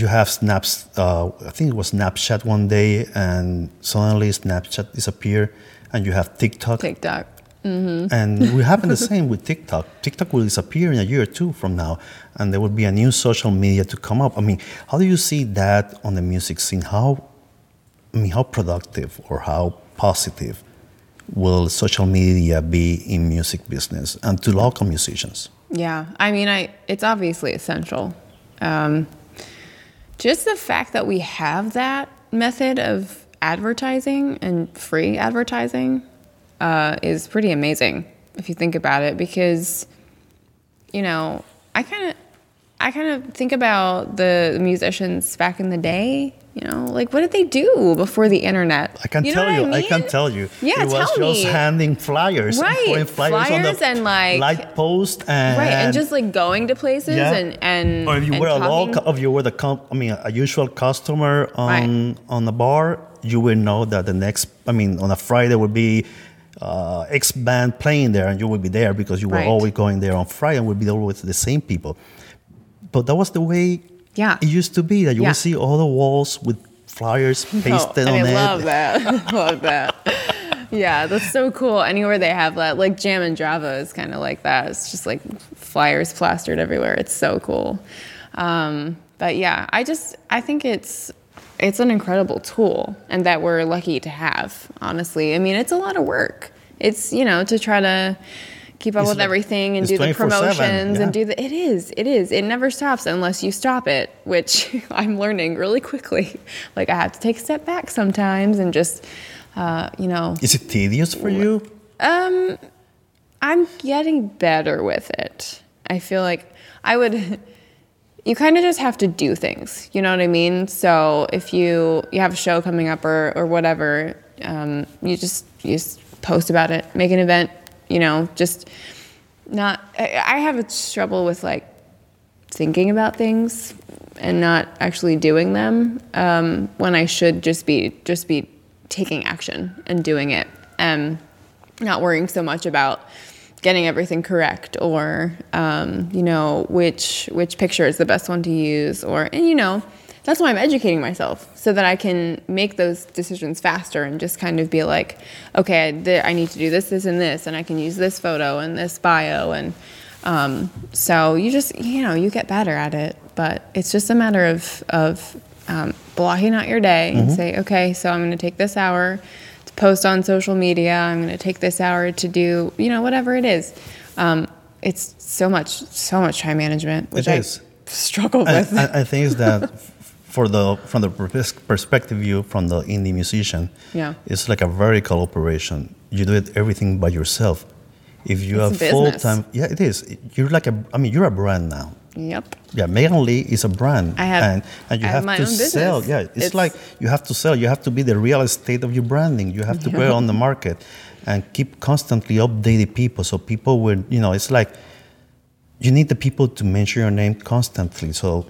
You have snaps. Uh, I think it was Snapchat one day, and suddenly Snapchat disappeared, and you have TikTok. TikTok. And we happen the same with TikTok. TikTok will disappear in a year or two from now, and there will be a new social media to come up. I mean, how do you see that on the music scene? How, I mean, how productive or how positive will social media be in music business and to local musicians? Yeah, I mean, I it's obviously essential. Um, just the fact that we have that method of advertising and free advertising uh, is pretty amazing if you think about it. Because you know, I kind of I kind of think about the musicians back in the day. You know, like what did they do before the internet? I can You know tell you. I, can mean? tell you. Yeah, it was tell just handing flyers, Right, putting flyers, on flyers the and, like- light post, and Right, and just like going to places Yeah. and and or if you and were a local, if you were the com- I mean a usual customer on Right. on the bar, you will know that the next, I mean, on a Friday would be uh, X band playing there, and you would be there because you were Right. always going there on Friday, and would be always the same people. But that was the way Yeah. it used to be. That you Yeah. would see all the walls with flyers pasted on I it. love that. love that. Yeah, that's so cool. Anywhere they have that, like Jammin Java is kind of like that. It's just like flyers plastered everywhere. It's so cool. Um, but yeah, I just I think it's it's an incredible tool, and that we're lucky to have. Honestly, I mean, it's a lot of work. It's you know to try to keep up It's with like- everything and do the promotions yeah. and do the it is it is. It never stops unless you stop it which i'm learning really quickly. Like i have to take a step back sometimes and just uh, you know. Is it tedious for you? Um I'm getting better with it. I feel like i would you kind of just have to do things you know what i mean? So if you you have a show coming up or or whatever um, you just you just post about it make an event you know just not i, have a trouble with like thinking about things and not actually doing them um, when I should just be just be taking action and doing it and not worrying so much about getting everything correct or um, you know which which picture is the best one to use or and you know that's why I'm educating myself so that I can make those decisions faster and just kind of be like okay th- I need to do this this and this and I can use this photo and this bio and um, so you just you know you get better at it, but it's just a matter of of um, blocking out your day and say, okay, so I'm going to take this hour to post on social media. I'm going to take this hour to do, you know, whatever it is. Um, it's so much, so much time management, which I struggle I, with. I, I think is that for the from the perspective view from the indie musician, Yeah. it's like a vertical operation. You do it everything by yourself. If you It's have full time, yeah, it is. You're like a. I mean, you're a brand now. yep. Yeah, Megan Leigh is a brand. I have- and, and you have have, my to sell. Yeah, it's, It's- like you have to sell. You have to be the real estate of your branding. You have to put it on the market and keep constantly updating people. So people will, you know, it's like you need the people to mention your name constantly. So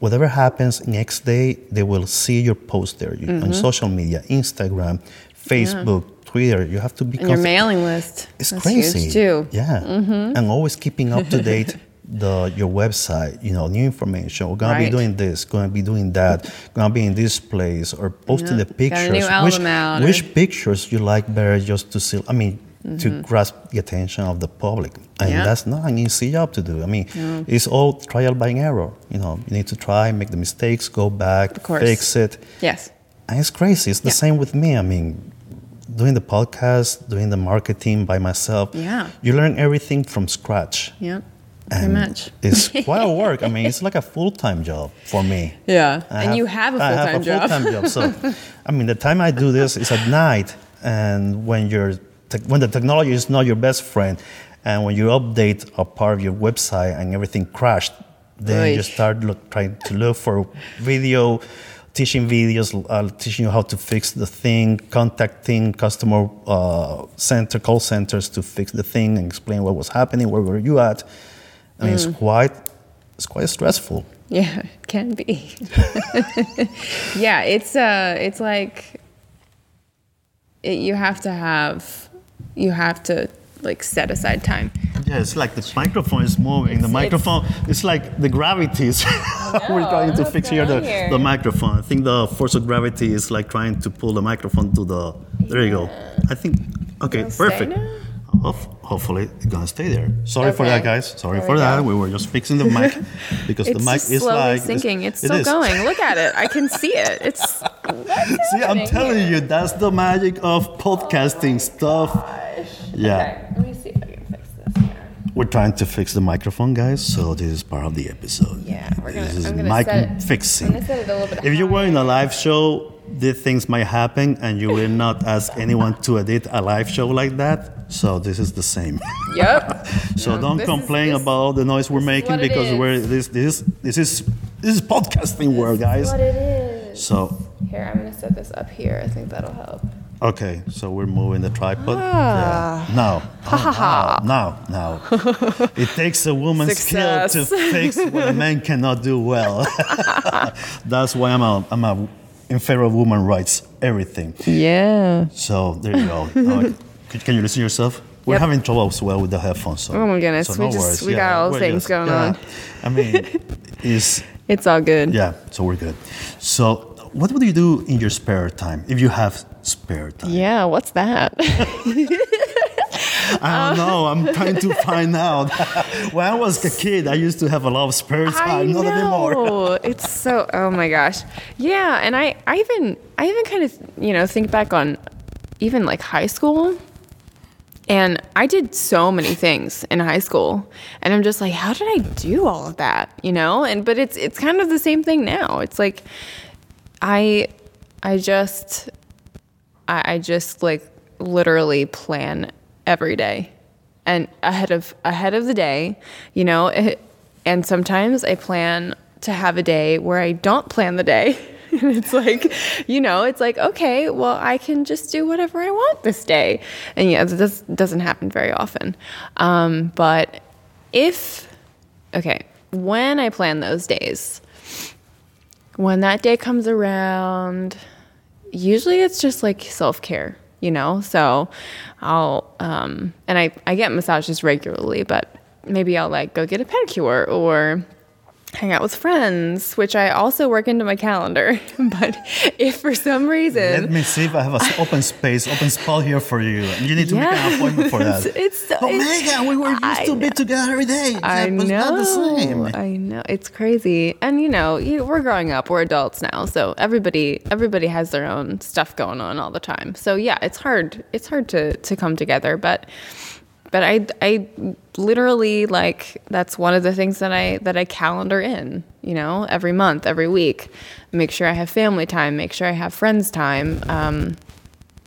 whatever happens next day, they will see your post there you, Mm-hmm. on social media, Instagram, Facebook, Twitter. You have to be And your mailing list. it's That's crazy. Huge too. Mm-hmm. Yeah. And always keeping up to date the your website, you know, new information. We're gonna Right. be doing this, gonna be doing that, gonna be in this place, or posting Yeah. the Got a pictures. new which album out, or- which pictures you like better just to see I mean to grasp the attention of the public. And Mm-hmm. Yeah. that's not an easy job to do. I mean, it's all trial by error. You know, you need to try, make the mistakes, go back, fix it. Yes. And it's crazy. It's the Yeah. same with me. I mean, doing the podcast, doing the marketing by myself. Yeah. You learn everything from scratch. Yep. Pretty And much. It's quite a work. I mean, it's like a full time job for me. Yeah. I and you have a full time job. I have a full-time job. So, I mean, the time I do this is at night, and when you're te- when the technology is not your best friend, and when you update a part of your website and everything crashed, then you start look, trying to look for video, teaching videos, uh, teaching you how to fix the thing, contacting customer uh, center, call centers to fix the thing and explain what was happening, where were you at. I mean, Mm. it's quite it's quite stressful. Yeah, it can be. yeah, it's uh it's like it, you have to have you have to like set aside time. Yeah, it's like the microphone is moving. the microphone, it's, like the gravity is. We're trying to fix here the, here? the microphone. I think the force of gravity is like trying to pull the microphone to the. There you go. I think. Okay, It'll perfect. Hopefully, it's gonna stay there. Sorry for that, guys. Sorry There for we that. go. We were just fixing the mic because It's the mic is like sinking. It's, it still is. going. Look at it. I can see it. It's See, I'm telling you, that's the magic of podcasting oh stuff. Yeah. Okay, let me see if I can fix this here. We're trying to fix the microphone, guys. So this is part of the episode. Yeah, we're gonna. This is I'm gonna mic set it, fixing. I'm gonna set it a little bit. If you were in a live show, these things might happen, and you will not ask anyone to edit a live show like that. So this is the same. Yep. so No, don't this is- complain this- about all the noise we're making because is. we're this this this is this is podcasting world, guys. What it is. So Here, I'm gonna set this up here. I think that'll help. okay, so we're moving the tripod. Ah. Yeah. Now, oh, now, now, now. It takes a woman's skill to fix what a man cannot do well. That's why I'm a, I'm a in favor of women rights, everything. Yeah. So there you go. Can- can you listen to yourself? We're Yep. having trouble as well with the headphones. So, Oh my goodness, so we no just- worries. we got all things going yeah. on. I mean, is It's all good. yeah. So we're good. So what would you do in your spare time if you have spare time? Yeah, what's that? I don't um, know. I'm trying to find out. when I was a kid, I used to have a lot of spare I time. Not anymore. it's so oh my gosh. Yeah, and I I even I even kind of, you know, think back on even like high school. And I did so many things in high school. And I'm just like, how did I do all of that? You know? And but it's it's kind of the same thing now. It's like I I just I, I just like literally plan every day and ahead of ahead of the day, you know, it, and sometimes I plan to have a day where I don't plan the day. And it's like, you know, it's like, okay, well, I can just do whatever I want this day. And yeah, this doesn't happen very often. Um, but if, okay, when I plan those days, when that day comes around, usually it's just like self care, you know? So I'll, um, and I, I get massages regularly, but maybe I'll like go get a pedicure or hang out with friends, which I also work into my calendar. but if for some reason Let me see if I have an open space, open spot here for you. You need to make an appointment for that. It's, so. Oh, it's- Megan, we were used I to be together every day. I know. not the same. I know. It's crazy. And you know, you, we're growing up. We're adults now, so everybody everybody has their own stuff going on all the time. So yeah, it's hard. It's hard to to come together, but but I I literally like that's one of the things that I that I calendar in, you know, every month, every week. Make sure I have family time, make sure I have friends time. Um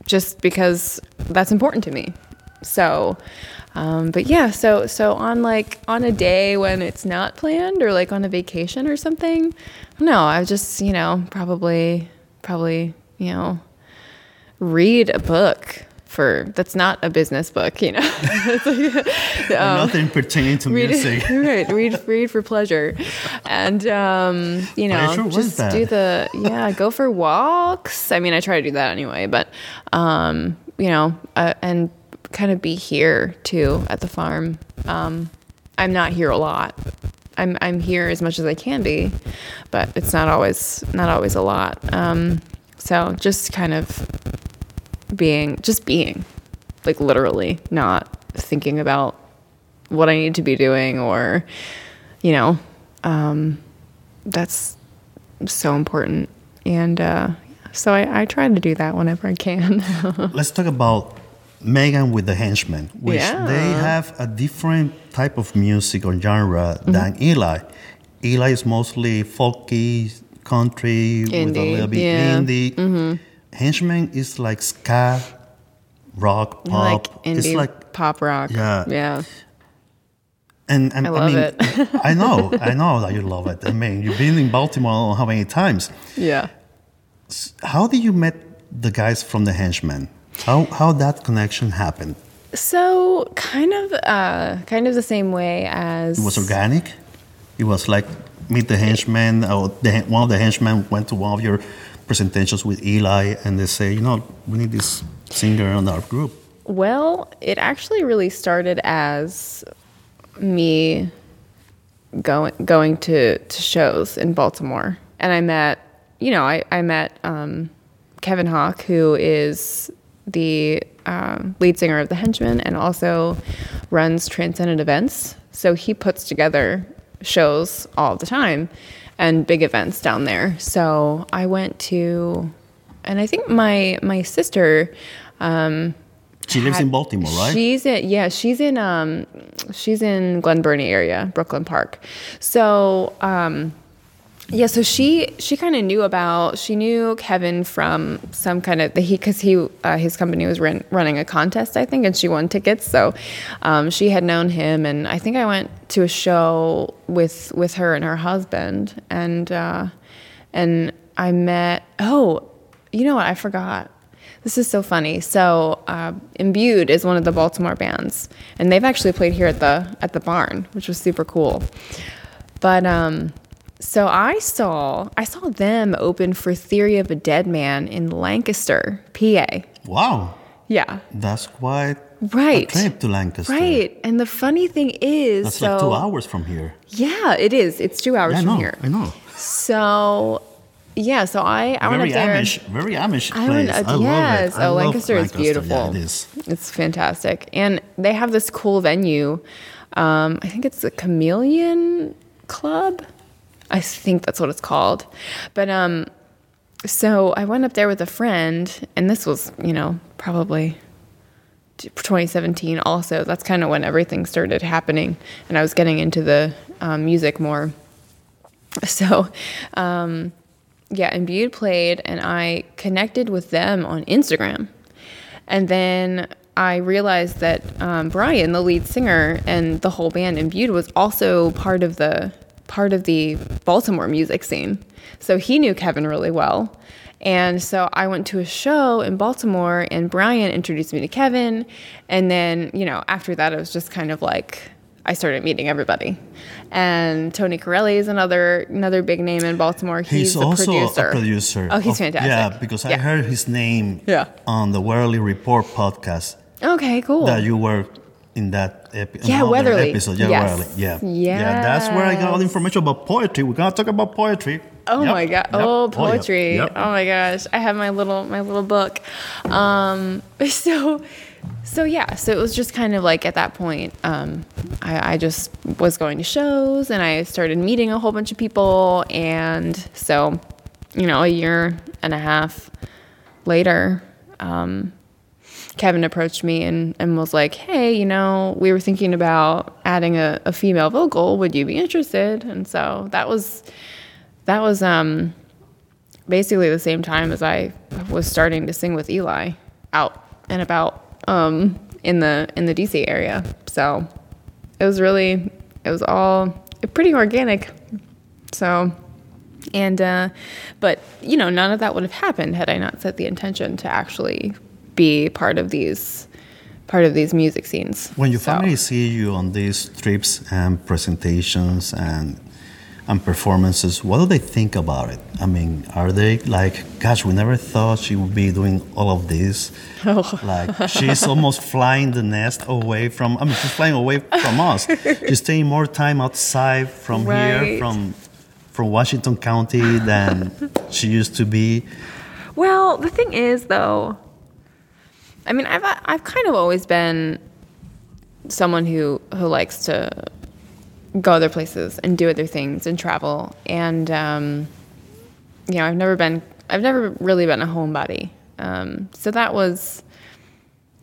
just because that's important to me. So, um, but yeah, so so on like on a day when it's not planned or like on a vacation or something, no, I just you know probably probably you know read a book for that's not a business book, you know. Like, um, Nothing pertaining to read music. right read read for pleasure. And um you know is just do the yeah go for walks. I mean i try to do that anyway but um you know uh, and kind of be here too at the farm. Um i'm not here a lot. I'm i'm here as much as i can be but it's not always not always a lot. Um so just kind of being just being like literally not thinking about what I need to be doing or you know um, that's so important and uh, so I, I try to do that whenever I can Let's talk about Megan with the Henchmen, which Yeah. they have a different type of music or genre Mm-hmm. than Eli. Eli is mostly folky, country, with a little bit yeah. Mm-hmm. Henchmen is like ska, rock, pop. like it's like pop rock Yeah. yeah And, and I love mean, it. I know, I know that you love it. I mean, you've been in Baltimore I how many times. yeah How did you met the guys from the Henchmen? How how that connection happened? so kind of uh, kind of the same way as It was organic. It was like meet the henchmen. Or the, one of the henchmen went to one of your presentations with Eli, and they say, you know, we need this singer on our group. Well, it actually really started as me going going to, to shows in Baltimore, and I met, you know, I I met um, Kevin Hawk, who is the um, lead singer of the Henchmen, and also runs Transcendent Events. So he puts together shows all the time and big events down there. So I went to, and I think my my sister. Um, She lives in Baltimore, right? She's in yeah, she's in um she's in Glen Burnie area, Brooklyn Park. So um yeah, so she she kind of knew about she knew Kevin from some kind of the he because he uh, his company was run, running a contest I think and she won tickets so um, she had known him and I think I went to a show with with her and her husband and uh, and I met oh you know what I forgot this is so funny. So, uh, Imbued is one of the Baltimore bands, and they've actually played here at the at the barn, which was super cool. But um, so I saw I saw them open for Theory of a Deadman in Lancaster, PA. wow, Yeah, that's quite right. a trip to Lancaster. Right, and the funny thing is, That's so like two hours from here. yeah, it is. It's two hours Yeah, I from know. here. I know. So, yeah, so I I went Very up there. Amish, very Amish I place. went, I love yes. it. I oh, love Lancaster, is beautiful. Yeah, it is. It's fantastic, and they have this cool venue. Um, I think it's the Chameleon Club. I think that's what it's called. But um, so I went up there with a friend, and this was, you know, probably 2017. Also, that's kind of when everything started happening, and I was getting into the um, music more. So, um, yeah, Imbued played, and I connected with them on Instagram. And then I realized that um, Brian, the lead singer, and the whole band Imbued was also part of the part of the Baltimore music scene. So he knew Kevin really well. And so I went to a show in Baltimore, and Brian introduced me to Kevin. And then, you know, after that, it was just kind of like I started meeting everybody. And Tony Corelli is another another big name in Baltimore. He's, He's, a also producer. a producer. Oh, he's of- fantastic. Yeah, because I heard his name Yeah. on the Weatherly Report podcast Okay, cool. that you were in that epi- Yeah, Weatherly. episode. Yeah, Yes. Weatherly. Yeah. Yeah, that's where I got all the information about poetry. We're gonna talk about poetry. Oh Yep, my god! yep, Oh, yeah, poetry! yep. Oh my gosh! I have my little my little book. Um, so, so yeah. So it was just kind of like at that point, um, I, I just was going to shows and I started meeting a whole bunch of people, and so, you know, a year and a half later, um, Kevin approached me and, and was like, Hey, you know, we were thinking about adding a, a female vocal. Would you be interested? And so that was that was um basically the same time as I was starting to sing with Eli out and about um in the in the DC area. So it was really it was all pretty organic. So and uh but you know none of that would have happened had I not set the intention to actually be part of these part of these music scenes. When your So- family see you on these trips and presentations and and performances, what do they think about it? I mean, are they like, gosh, we never thought she would be doing all of this. Oh. Like she's almost flying the nest away from. I mean, she's flying away from us. she's staying more time outside from here, from from Washington County than she used to be. Well, the thing is, though, I mean, I've I've kind of always been someone who who likes to go other places and do other things and travel, and um, you know, I've never been I've never really been a homebody, um, so that was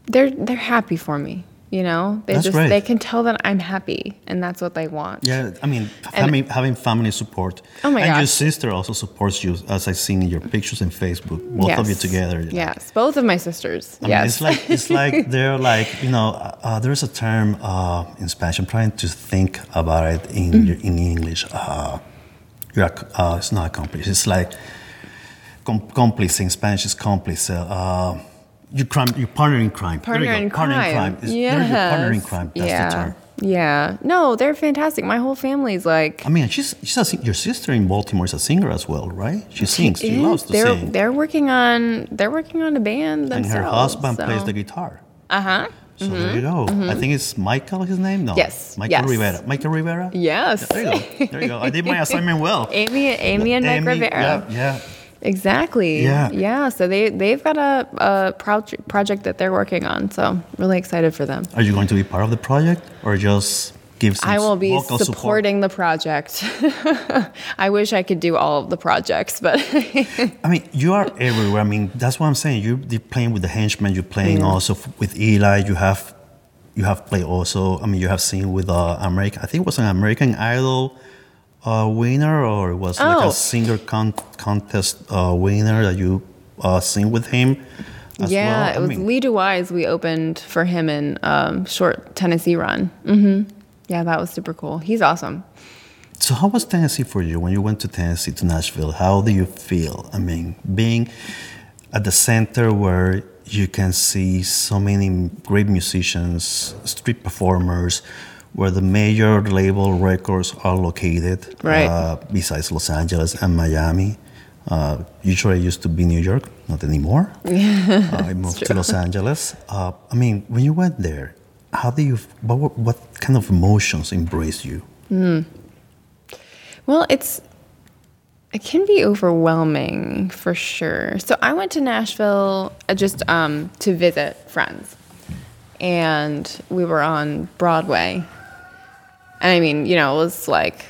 they're they're happy for me. You know, they That's just great. they can tell that I'm happy, and that's what they want. Yeah, I mean, having, having family support. Oh my and your sister also supports you, as I've seen in your pictures in Facebook. Both of you Yes. together. Yes, both of my sisters. I mean, yes, it's like it's like they're like you know uh, uh, there's a term uh, in Spanish. I'm trying to think about it in Mm. in English. Uh, you're uh, it's not accomplice. It's like com- complice in Spanish is complice. You crime, you partner in crime. Partner in partner crime. in crime. It's- Yes. Partner in crime. That's yeah. the term. Yeah. No, they're fantastic. My whole family's like. I mean, she's she's a, your sister in Baltimore is a singer as well, right? She sings. She is. loves to they're, sing. They're working on. They're working on a band themselves. and her husband plays the guitar. Uh huh. So there you go. I think it's Michael. His name? No. Yes, Michael yes. Rivera. Michael Rivera. Yes. There you go. There you go. I did my assignment well. Amy, Amy, and Mike Amy, Rivera. Yeah, yeah. Exactly. Yeah. Yeah. So they they've got a, a proj- project that they're working on. So really excited for them. Are you going to be part of the project or just give some I will be vocal support? supporting the project. I wish I could do all of the projects, but I mean, you are everywhere. I mean, that's what I'm saying. You're, playing with the henchmen. You're playing also f- with Eli. You have, you have played also. I mean, you have seen with uh, American. I think it was an American Idol uh, winner, or it was like Oh. a singer con- contest uh, winner that you uh, sing with him. As yeah, well. it was mean, Lee DeWyze. We opened for him in um, short Tennessee run. hmm Yeah, that was super cool. He's awesome. So, how was Tennessee for you when you went to Tennessee to Nashville? How do you feel? I mean, being at the center where you can see so many great musicians, street performers, where the major label records are located, Right. uh, besides Los Angeles and Miami. Uh, usually, I used to be New York, not anymore. uh, I moved to Los Angeles. Uh, I mean, when you went there, how do you? What, what- kind of emotions embraced you? Well, it's it can be overwhelming for sure. So I went to Nashville uh, just um, to visit friends, and we were on Broadway. And I mean, you know, it was like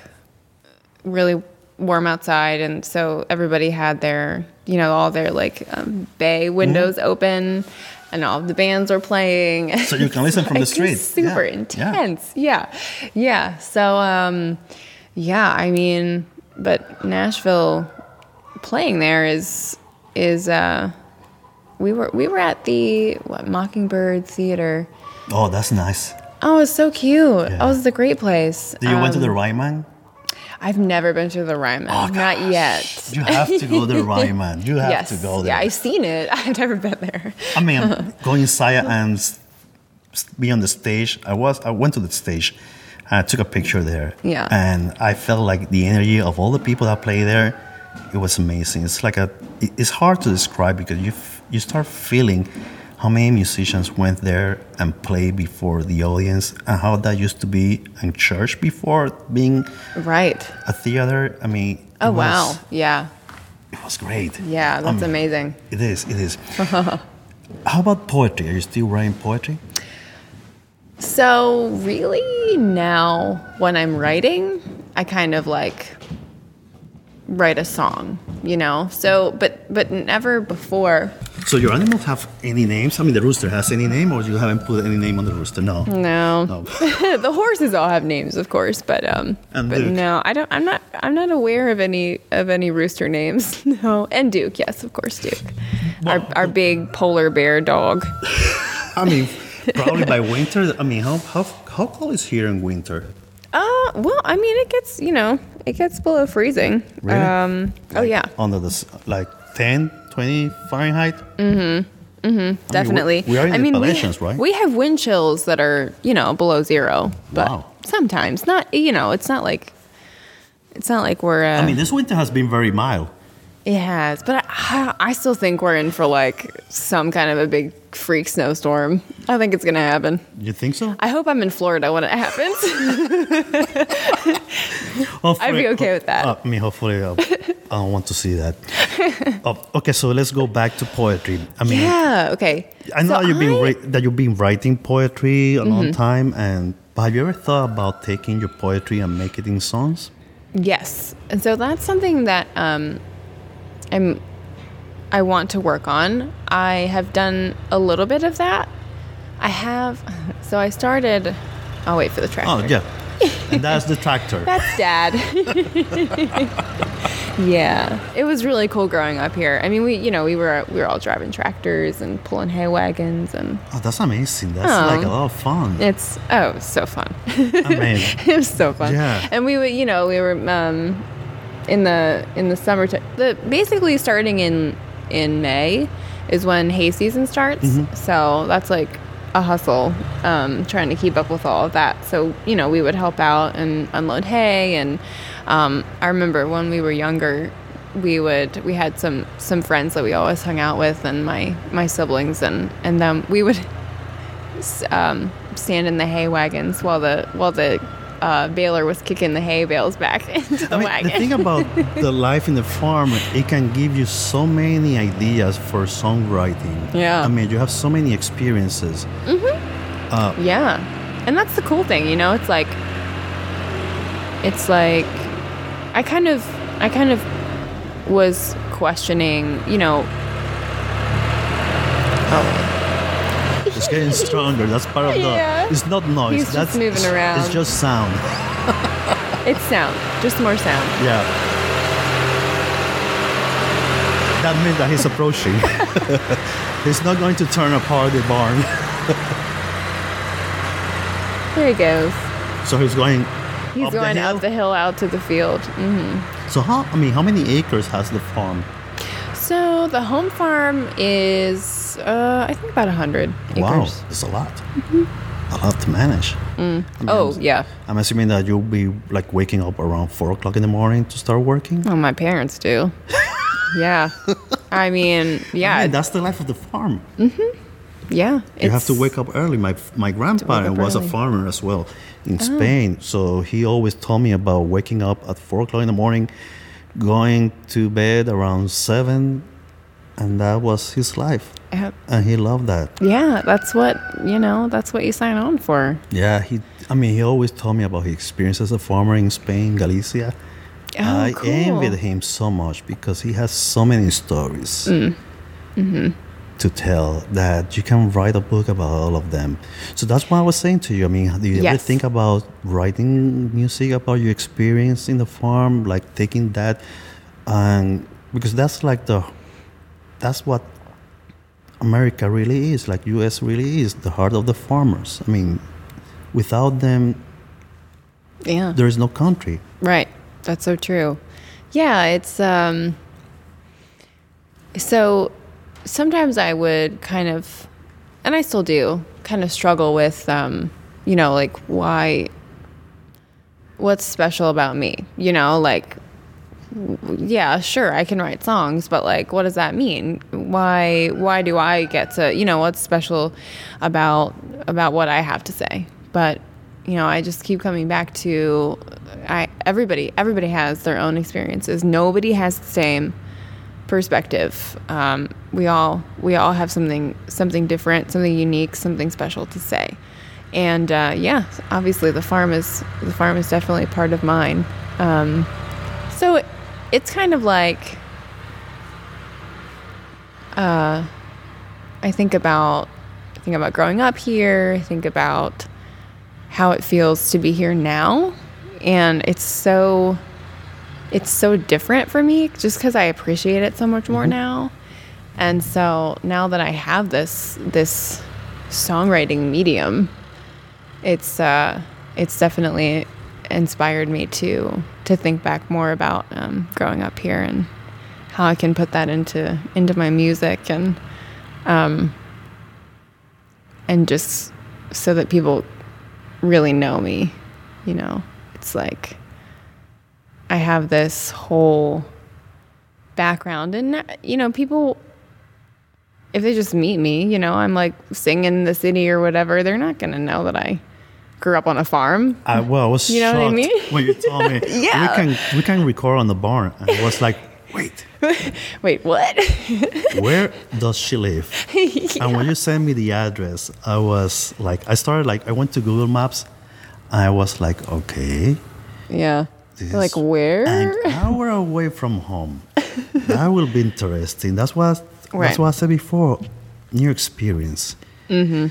really warm outside, and so everybody had their, you know, all their like um, bay windows open, and all the bands were playing. So you can listen from the street. Super Yeah, yeah. intense. Yeah. yeah. So, um, yeah, I mean, but Nashville playing there is, is, uh, we were, we were at the what, Mockingbird Theater. Oh, that's nice. Oh, it was so cute. Yeah. Oh, it was a great place. Did you went to the Um, Ryman? I've never been to the Ryman. Oh, Not yet. You have to go to the Ryman. You have yes. to go there. Yeah, I've seen it. I've never been there. I mean, going inside and be on the stage. I was. I went to the stage. And I took a picture there. Yeah. And I felt like the energy of all the people that play there. It was amazing. It's like a. It's hard to describe because you you start feeling how many musicians went there and played before the audience, and how that used to be in church before being Right. a theater. I mean, Oh was- wow. Yeah. it was great. Yeah, that's Um, amazing. It is. It is. how about poetry? Are you still writing poetry? So really now when I'm writing, I kind of like write a song, you know? So but but never before. So your animals have any names? I mean, the rooster has any name, or you haven't put any name on the rooster? No. No. No. the horses all have names, of course, but um And but Duke. no, I don't I'm not I'm not aware of any of any rooster names. No. And Duke, yes, of course, Duke. our our big polar bear dog. I mean, probably by winter. I mean, how how how cold is here in winter? Uh well, I mean it gets, you know, it gets below freezing. Really? Um oh yeah. Under the like 10, 20 Fahrenheit. Mm hmm. Mm hmm. Definitely. we are in I the mean, we, Appalachians, right? we have wind chills that are, you know, below zero. But Wow. sometimes not, you know, it's not like, it's not like we're, uh, I mean, this winter has been very mild. It has, but I, I still think we're in for like some kind of a big freak snowstorm. I think it's going to happen. You think so? I hope I'm in Florida when it happens. I'd be okay with that. Uh, I mean, hopefully, uh, I don't want to see that. Oh, okay, so let's go back to poetry. I mean, yeah. Okay. I know So that you've been Mm-hmm. that you've been writing poetry a long time, and but have you ever thought about taking your poetry and making it in songs? Yes, and so that's something that um, I'm. I want to work on. I have done a little bit of that. I have. So I started. I'll wait for the tractor. Oh yeah, and that's the tractor. That's dad. yeah, it was really cool growing up here. I mean, we, you know, we were we were all driving tractors and pulling hay wagons, and Oh, that's amazing. That's Oh. like a lot of fun. it's oh, so fun. Mean, it was so fun. Yeah. And we would, you know, we were um, in the in the summertime. The basically starting in in May is when hay season starts. So that's like a hustle, um, trying to keep up with all of that. So you know, we would help out and unload hay. And um, I remember when we were younger. We would we had some some friends that we always hung out with and my my siblings and and then we would um, stand in the hay wagons while the while the uh, baler was kicking the hay bales back into the I mean, wagon. the thing about the life in the farm, it can give you so many ideas for songwriting. Yeah. I mean, you have so many experiences. Mhm. Yeah, and that's the cool thing, you know. It's like it's like I kind of I kind of was questioning, you know. It's getting stronger. That's part of the. Yeah. It's not noise. He's just That's moving it's- around. It's just sound. It's sound, just more sound. Yeah. That means that he's approaching. he's not going to turn apart the barn. There he goes. So he's going. He's up the going hill? up the hill out to the field. hmm So how? I mean, how many acres has the farm? So the home farm is, uh, I think, about hundred acres. Wow, it's a lot. A lot to manage. I mean, Oh I'm, yeah. I'm assuming that you'll be like waking up around four o'clock in the morning to start working. Well, my parents do. yeah. I mean, yeah, I mean, that's the life of the farm. Mm-hmm. yeah. You have to wake up early. My my grandparent was a early. Oh. farmer as well in Spain, so he always told me about waking up at four o'clock in the morning, going to bed around seven, and that was his life, and he loved that. Yeah, that's what you know. That's what you sign on for. Yeah, he. I mean, he always told me about his experience as a farmer in Spain, Galicia. Oh, I cool. envied him so much because he has so many stories Mm. Mm-hmm. to tell that you can write a book about all of them. So that's what I was saying to you. I mean, do you ever think about writing music about your experience in the farm, like taking that, and because that's like the, that's what America really is, like U.S. really is, the heart of the farmers. I mean, without them, Yeah. there is no country. Right. That's so true. Yeah, it's um so sometimes I would kind of and I still do kind of struggle with um you know like why what's special about me? You know, like yeah, sure, I can write songs, but like what does that mean? why why do I get to you know what's special about about what I have to say? But you know, I just keep coming back to I everybody everybody has their own experiences. Nobody has the same perspective. Um, we all we all have something something different, something unique, something special to say. And uh, yeah, obviously the farm is the farm is definitely part of mine. Um, so it's kind of like uh, I think about I think about growing up here. I think about how it feels to be here now, and it's so it's so different for me just because I appreciate it so much more now. And so now that I have this this songwriting medium, it's uh, it's definitely inspired me to to think back more about um, growing up here and how I can put that into into my music and um, and just so that people really know me. You know, it's like I have this whole background, and you know, people if they just meet me, you know, I'm like singing in the city or whatever, they're not gonna know that I grew up on a farm. I, well, I was You know what I shocked mean? when you told me Yeah. we can we can record on the barn, and I was like, wait, Wait, what? where does she live? And when you sent me the address, I was like, I started like I went to Google Maps, and I was like, okay, yeah. Like where? an hour away from home. that will be interesting. That's what Right. that's what I said before. New experience, Mm-hmm.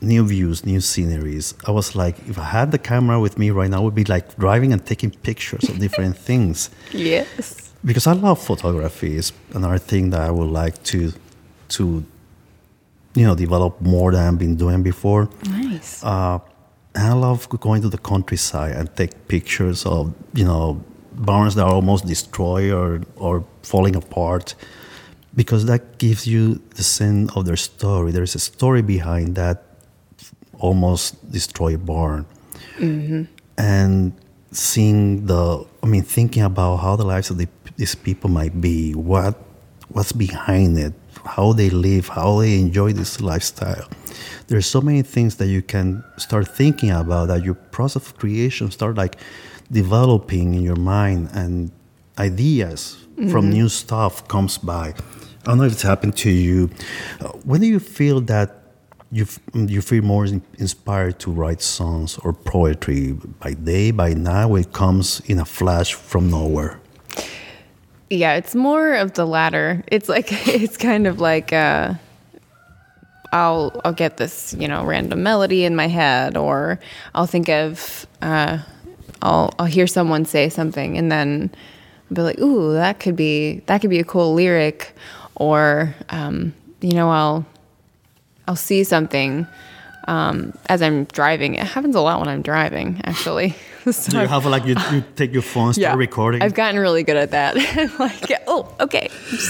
New views, new sceneries. I was like, if I had the camera with me right now, I would be like driving and taking pictures of different things yes. because I love photography. It's another thing that I would like to to you know develop more than I've been doing before. Nice. Uh, and I love going to the countryside and take pictures of you know barns that are almost destroyed or or falling apart because that gives you the sense of their story. There is a story behind that almost destroyed barn. And seeing the i mean thinking about how the lives of the, these people might be what what's behind it how they live how they enjoy this lifestyle. There's so many things that you can start thinking about that your process of creation start like developing in your mind and ideas from new stuff comes by. I don't know if it's happened to you. Uh, when do you feel that you you feel more inspired to write songs or poetry by day by night it comes in a flash from nowhere Yeah, it's more of the latter. It's like it's kind of like uh, I'll I'll get this you know random melody in my head, or I'll think of uh, I'll I'll hear someone say something, and then I'll be like, ooh, that could be that could be a cool lyric, or um, you know I'll I'll see something um, as I'm driving. It happens a lot when I'm driving, actually. So do you have like you, you take your phone start recording I've gotten really good at that. like, oh, okay.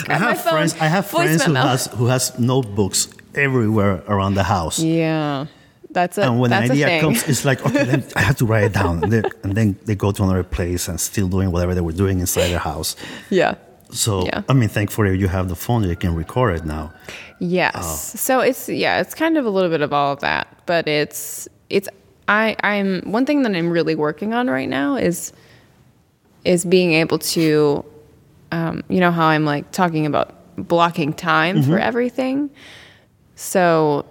I have phone, friends I have friends who has who has notebooks everywhere around the house Yeah, that's a and when an idea comes it's like okay then I have to write it down and and then they go to another place and still doing whatever they were doing inside their house yeah. So Yeah. I mean thankfully you have the phone you can record it now Yes. Oh. So it's yeah, it's kind of a little bit of all of that, but it's it's I I'm one thing that I'm really working on right now is is being able to um, you know how I'm like talking about blocking time for everything. So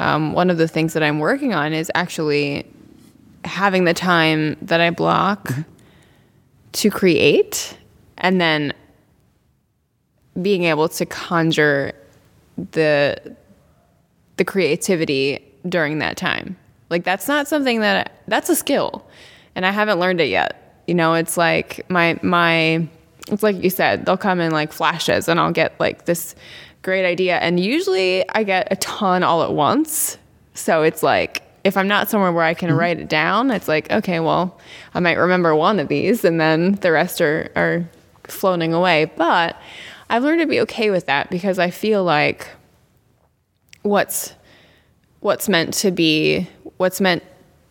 um, one of the things that I'm working on is actually having the time that I block to create and then being able to conjure the the creativity during that time. Like that's not something that that's a skill and I haven't learned it yet. You know, it's like my my it's like you said, they'll come in like flashes and I'll get like this great idea and usually I get a ton all at once. So it's like if I'm not somewhere where I can mm-hmm. write it down, it's like, okay, well, I might remember one of these and then the rest are, are floating away. But I've learned to be okay with that because I feel like what's what's meant to be what's meant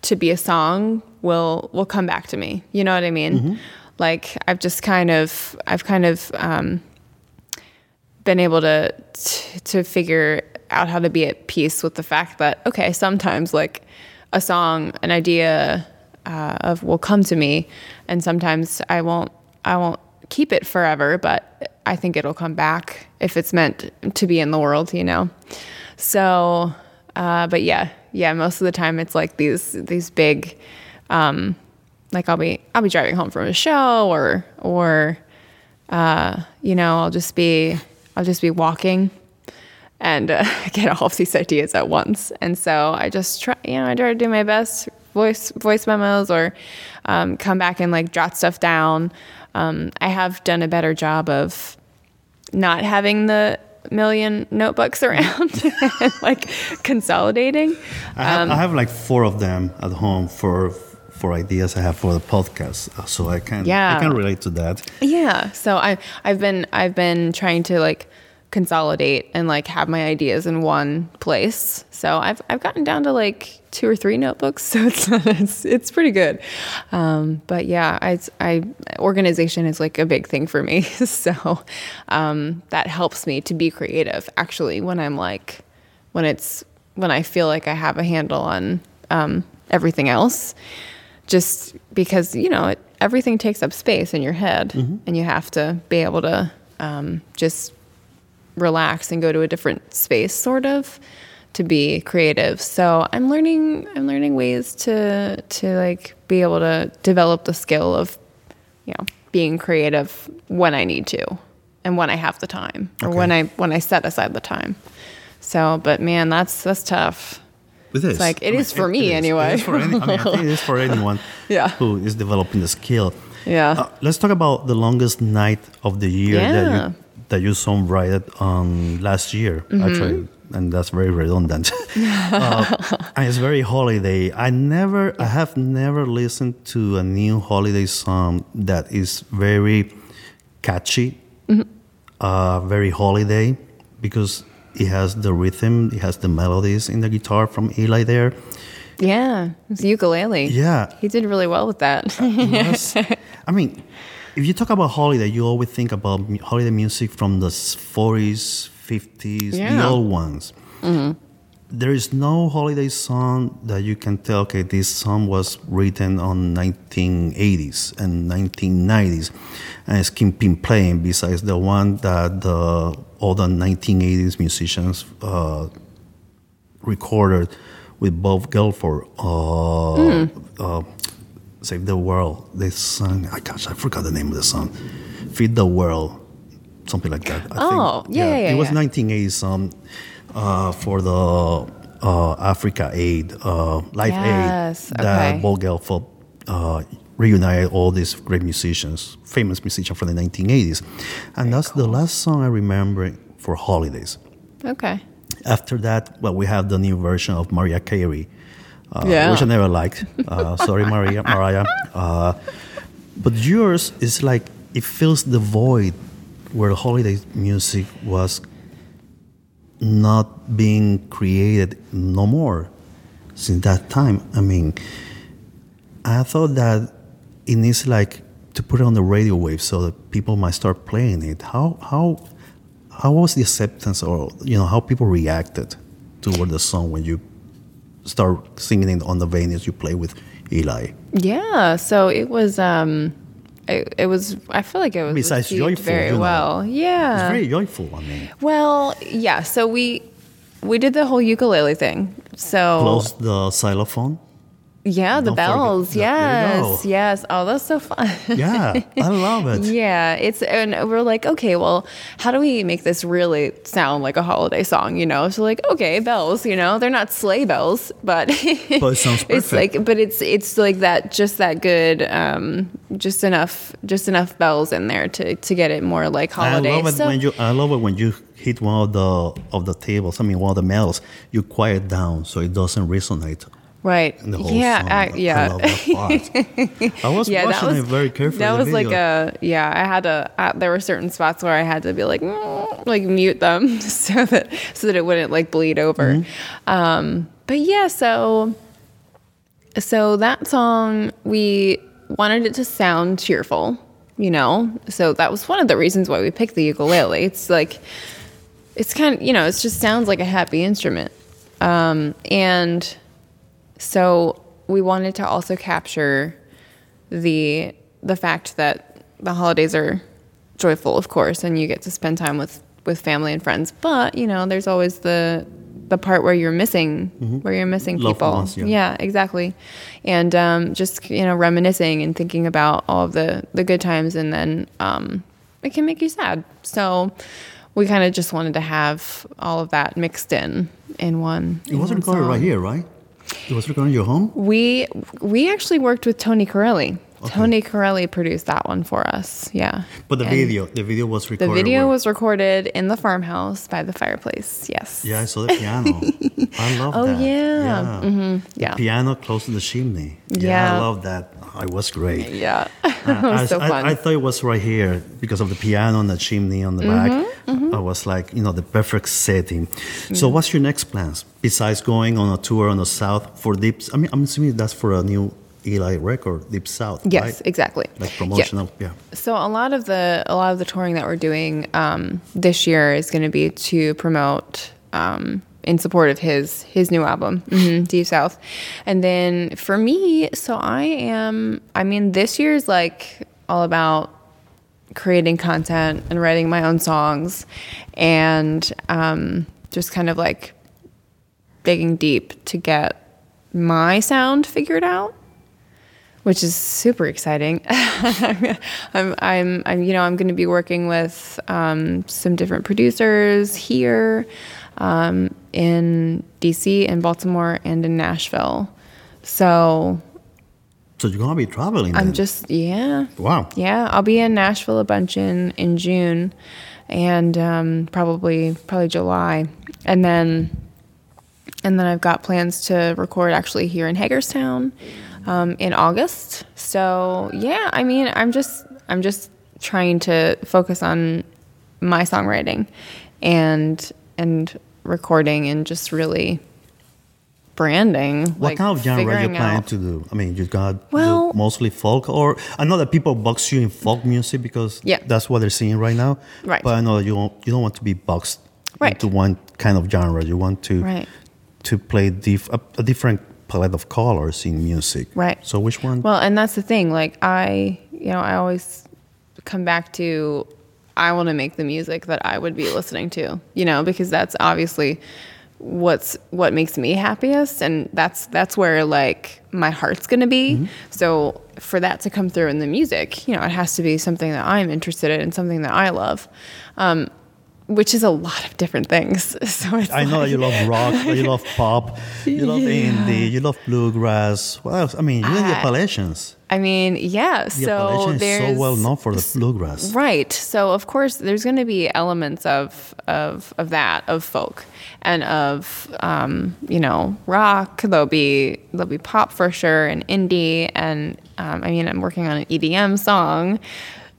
to be a song will will come back to me. You know what I mean? Like I've just kind of I've kind of um, been able to t- to figure out how to be at peace with the fact that okay, sometimes like a song, an idea uh, of will come to me, and sometimes I won't I won't keep it forever, but I think it'll come back if it's meant to be in the world, you know. So, uh, but yeah, yeah, most of the time it's like these these big, um, like I'll be I'll be driving home from a show or or uh, you know I'll just be I'll just be walking and uh, get all of these ideas at once. And so I just try, you know, I try to do my best voice voice memos or um, come back and like jot stuff down. Um, I have done a better job of not having the million notebooks around, and, like consolidating. I have, Um, I have like four of them at home for for ideas I have for the podcast, uh, so I can Yeah. I can relate to that. Yeah. So I I've been I've been trying to like consolidate and like have my ideas in one place. So I've I've gotten down to like two or three notebooks. So it's it's, it's pretty good. Um, but yeah, I I organization is like a big thing for me. so um, that helps me to be creative. Actually, when I'm like when it's when I feel like I have a handle on um, everything else just because you know it, everything takes up space in your head and you have to be able to um, just relax and go to a different space sort of to be creative so i'm learning i'm learning ways to to like be able to develop the skill of you know being creative when i need to and when i have the time or when i when i set aside the time so but man that's that's tough It is. like, it is for me is. anyway. It is for any, I mean, I think it is for anyone Yeah. who is developing the skill. Yeah. Uh, let's talk about the longest night of the year that Yeah. you that you songwrited on last year. Mm-hmm. Actually, and that's very redundant. uh, and it's very holiday. I never, I have never listened to a new holiday song that is very catchy, Mm-hmm. uh, very holiday, because it has the rhythm, it has the melodies in the guitar from Eli there. Yeah, it's ukulele. Yeah. he did really well with that. Yes. I mean, if you talk about holiday, you always think about holiday music from the 40s, 50s, the old ones. There is no holiday song that you can tell, okay, this song was written on 1980s and 1990s, and it's been playing besides the one that the older 1980s musicians uh, recorded with Bob Geldof. Uh, uh, Save the World. They sang, I gosh, I forgot the name of the song. Feed the World, something like that. I Oh, yeah, yeah, yeah, It was yeah. 1980 song uh, for the uh, Africa Aid, uh, Life Yes, Aid, that okay. Geldof uh, reunited all these great musicians, famous musicians from the 1980s. And that's the last song I remember for holidays. okay. After that, well, we have the new version of Mariah Carey, uh, Yeah. which I never liked. Uh, sorry, Maria, Mariah. Uh, but yours is like it fills the void where holiday music was not being created no more since that time. I mean, I thought that it needs like to put it on the radio wave so that people might start playing it. How how how was the acceptance or you know how people reacted toward the song when you start singing on the venues you play with Eli? Yeah, so it was. um it, it was. I feel like it was Besides joyful, very you know. well. Yeah. It's very joyful. I mean, well, yeah. So we we did the whole ukulele thing. So close the xylophone. Yeah, the bells. Yes, yes. Oh, that's so fun. Yeah, I love it. Yeah, it's and we're like, okay, well, how do we make this really sound like a holiday song? You know, so like, okay, bells. You know, they're not sleigh bells, but But it sounds it's like, but it's it's like that, just that good, um, just enough, just enough bells in there to to get it more like holiday. I love it So- when you. I love it when you hit one of the of the tables. I mean, one of the medals. You quiet down so it doesn't resonate. Right? in The whole yeah, song. I, yeah. I love that part. I was yeah, that watching was it very carefully. That was like a yeah. I had to. Uh, there were certain spots where I had to be like "Mm," like mute them so that so that it wouldn't like bleed over. Mm-hmm. Um, but yeah, so so that song we wanted it to sound cheerful. you know? So that was one of the reasons why we picked the ukulele. It's like, it's kind of, you know, it just sounds like a happy instrument. Um, and so we wanted to also capture the the fact that the holidays are joyful, of course, and you get to spend time with with family and friends. But you know, there's always the the part where you're missing where you're missing Mm-hmm. People. ones, yeah. exactly. And um, just you know, reminiscing and thinking about all of the the good times, and then um, it can make you sad. So. We kind of just wanted to have all of that mixed in in one. It in wasn't recorded right here, right? It was recorded in your home? We we actually worked with Tony Corelli. Tony Corelli produced that one for us. Yeah. But the And video, the video was recorded. The video where- was recorded in the farmhouse by the fireplace. Yes. Yeah, I saw the piano. I love Oh, that. Oh yeah. Mhm. Yeah. Piano close to the chimney. Yeah, Yeah. I love that. Oh, it was great. Yeah. Uh, was I, so I- fun. I thought it was right here because of the piano and the chimney on the back. Mm-hmm, I was like, you know, the perfect setting. So, what's your next plans besides going on a tour on the south for Deep? I mean, I'm assuming that's for a new Eli record, Deep South. yes, right? exactly. Like promotional. Yeah. So a lot of the a lot of the touring that we're doing um, this year is going to be to promote um, in support of his his new album, hmm Deep South, and then for me, so I am. I mean, this year is like all about creating content and writing my own songs, and um, just kind of like digging deep to get my sound figured out which is super exciting. I'm, I'm, I'm, you know, I'm going to be working with um, some different producers here um, in DC, in Baltimore, and in Nashville. So So, you're going to be traveling I'm just, yeah, Wow. yeah. I'll be in Nashville a bunch in in June, and um, probably probably July, and then and then I've got plans to record actually here in Hagerstown um, in August. So yeah, I mean, I'm just I'm just trying to focus on my songwriting and and recording and just really branding. What like kind of genre are you figuring plan out- to do? I mean, you got Well- mostly folk, or I know that people box you in folk music because Yeah. that's what they're seeing right now. Right. But I know that you don't, you don't want to be boxed Right. into one kind of genre. You want to Right. to play diff, a, a different palette of colors in music. Right. So which one? Well, and that's the thing. Like I, you know, I always come back to I want to make the music that I would be listening to, you know, because that's obviously what's what makes me happiest and that's that's where like my heart's going to be. So for that to come through in the music, you know, it has to be something that I'm interested in and something that I love. Um which is a lot of different things. So it's I know that you love rock, you love pop, you love Yeah. indie, you love bluegrass. What else? I mean, you're the Appalachians. I mean, yeah. The so Appalachians there's is so well known for the bluegrass. Right. So of course there's going to be elements of of of that of folk and of um, you know rock. There'll be there'll be pop for sure and indie and um, I mean I'm working on an EDM song,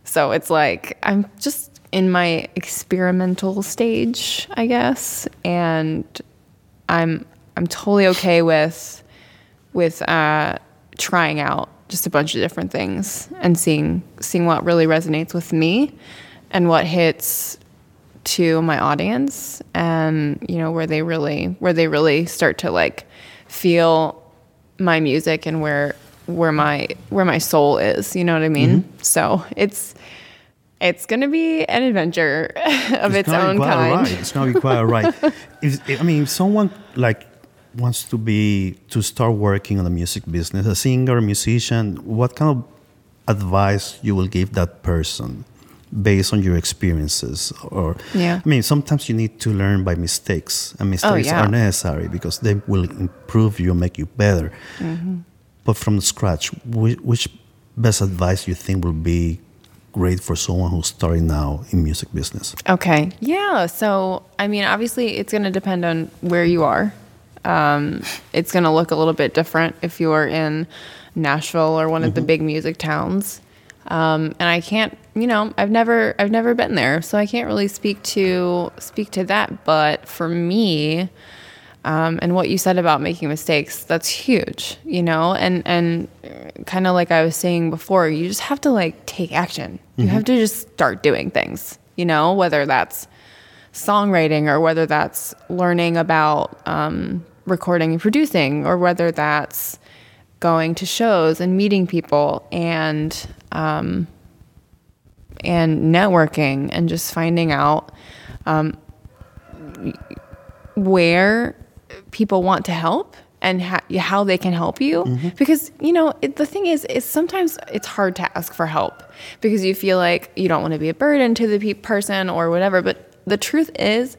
so it's like I'm just in my experimental stage, I guess, and I'm I'm totally okay with with uh, trying out just a bunch of different things and seeing seeing what really resonates with me and what hits to my audience and you know where they really where they really start to like feel my music and where where my where my soul is you know what i mean? So it's it's gonna be an adventure of its, gonna own kind Right. It's be quite all right. if, I mean, if someone like wants to be to start working on the music business, a singer, a musician, what kind of advice you will give that person based on your experiences? Or Yeah. I mean, sometimes you need to learn by mistakes, and mistakes yeah. are necessary because they will improve you, make you better. Mm-hmm. But from scratch, which, which best advice you think will be great for someone who's starting now in music business? Okay. Yeah. So, I mean, obviously, it's going to depend on where you are. Um, it's going to look a little bit different if you are in Nashville or one of the big music towns. Um, and I can't, you know, I've never, I've never been there, so I can't really speak to speak to that. But for me, um, and what you said about making mistakes, that's huge, you know, and and kind of like I was saying before, you just have to like take action. You have to just start doing things, you know, whether that's songwriting or whether that's learning about um, recording and producing or whether that's going to shows and meeting people and um, and networking and just finding out um, where people want to help and ha- how they can help you. Because you know it, the thing is is sometimes it's hard to ask for help because you feel like you don't want to be a burden to the pe- person or whatever but the truth is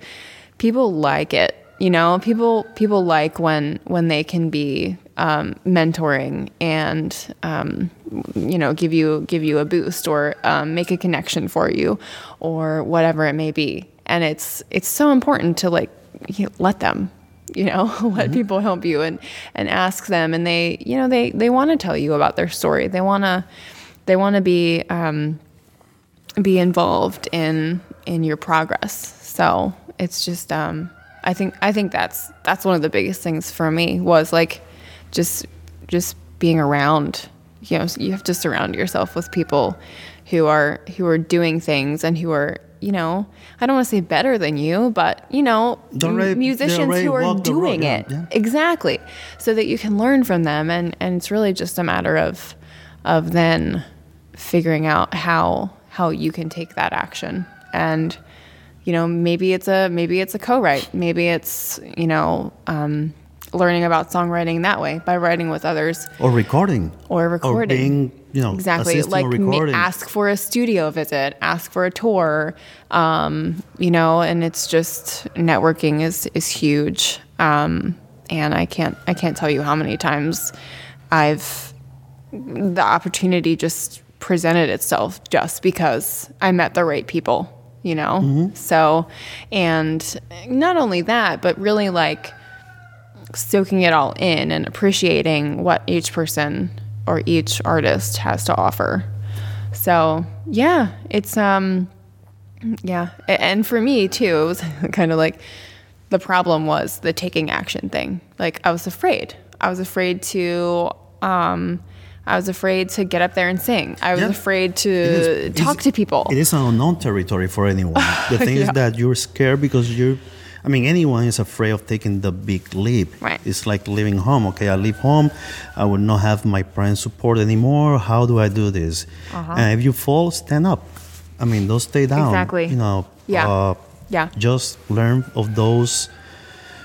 people like it you know? People people like when when they can be um, mentoring and um, you know give you give you a boost or um, make a connection for you or whatever it may be. And it's it's so important to like let them you know let people help you and and ask them. And they you know they they want to tell you about their story. They want to they want to be um be involved in in your progress. So it's just um i think i think that's that's one of the biggest things for me was like just just being around you know you have to surround yourself with people who are who are doing things and who are you know i don't want to say better than you but you know already- musicians who are the road, doing it. yeah. exactly. So that you can learn from them and and it's really just a matter of of then figuring out how how you can take that action. And you know maybe it's a maybe it's a co-write. Maybe it's you know um, learning about songwriting that way by writing with others. Or recording. Or recording. or being you know exactly. like recording. ask for a studio visit ask for a tour um, you know and it's just networking is is huge. Um, and i can't i can't tell you how many times i've the opportunity just presented itself just because i met the right people you know? So and not only that but really like soaking it all in and appreciating what each person or each artist has to offer. So, yeah, it's um yeah, and for me too, it was kind of like the problem was the taking action thing. Like I was afraid. I was afraid to um I was afraid to get up there and sing. I was Yeah. afraid to is- talk to people. It is an unknown territory for anyone. The thing is that you're scared because you're. I mean, anyone is afraid of taking the big leap. Right. It's like leaving home. Okay, I leave home. I will not have my parents' support anymore. How do I do this? Uh-huh. And if you fall, stand up. I mean, don't stay down. Exactly. You know. Yeah. Uh, Yeah. Just learn of those,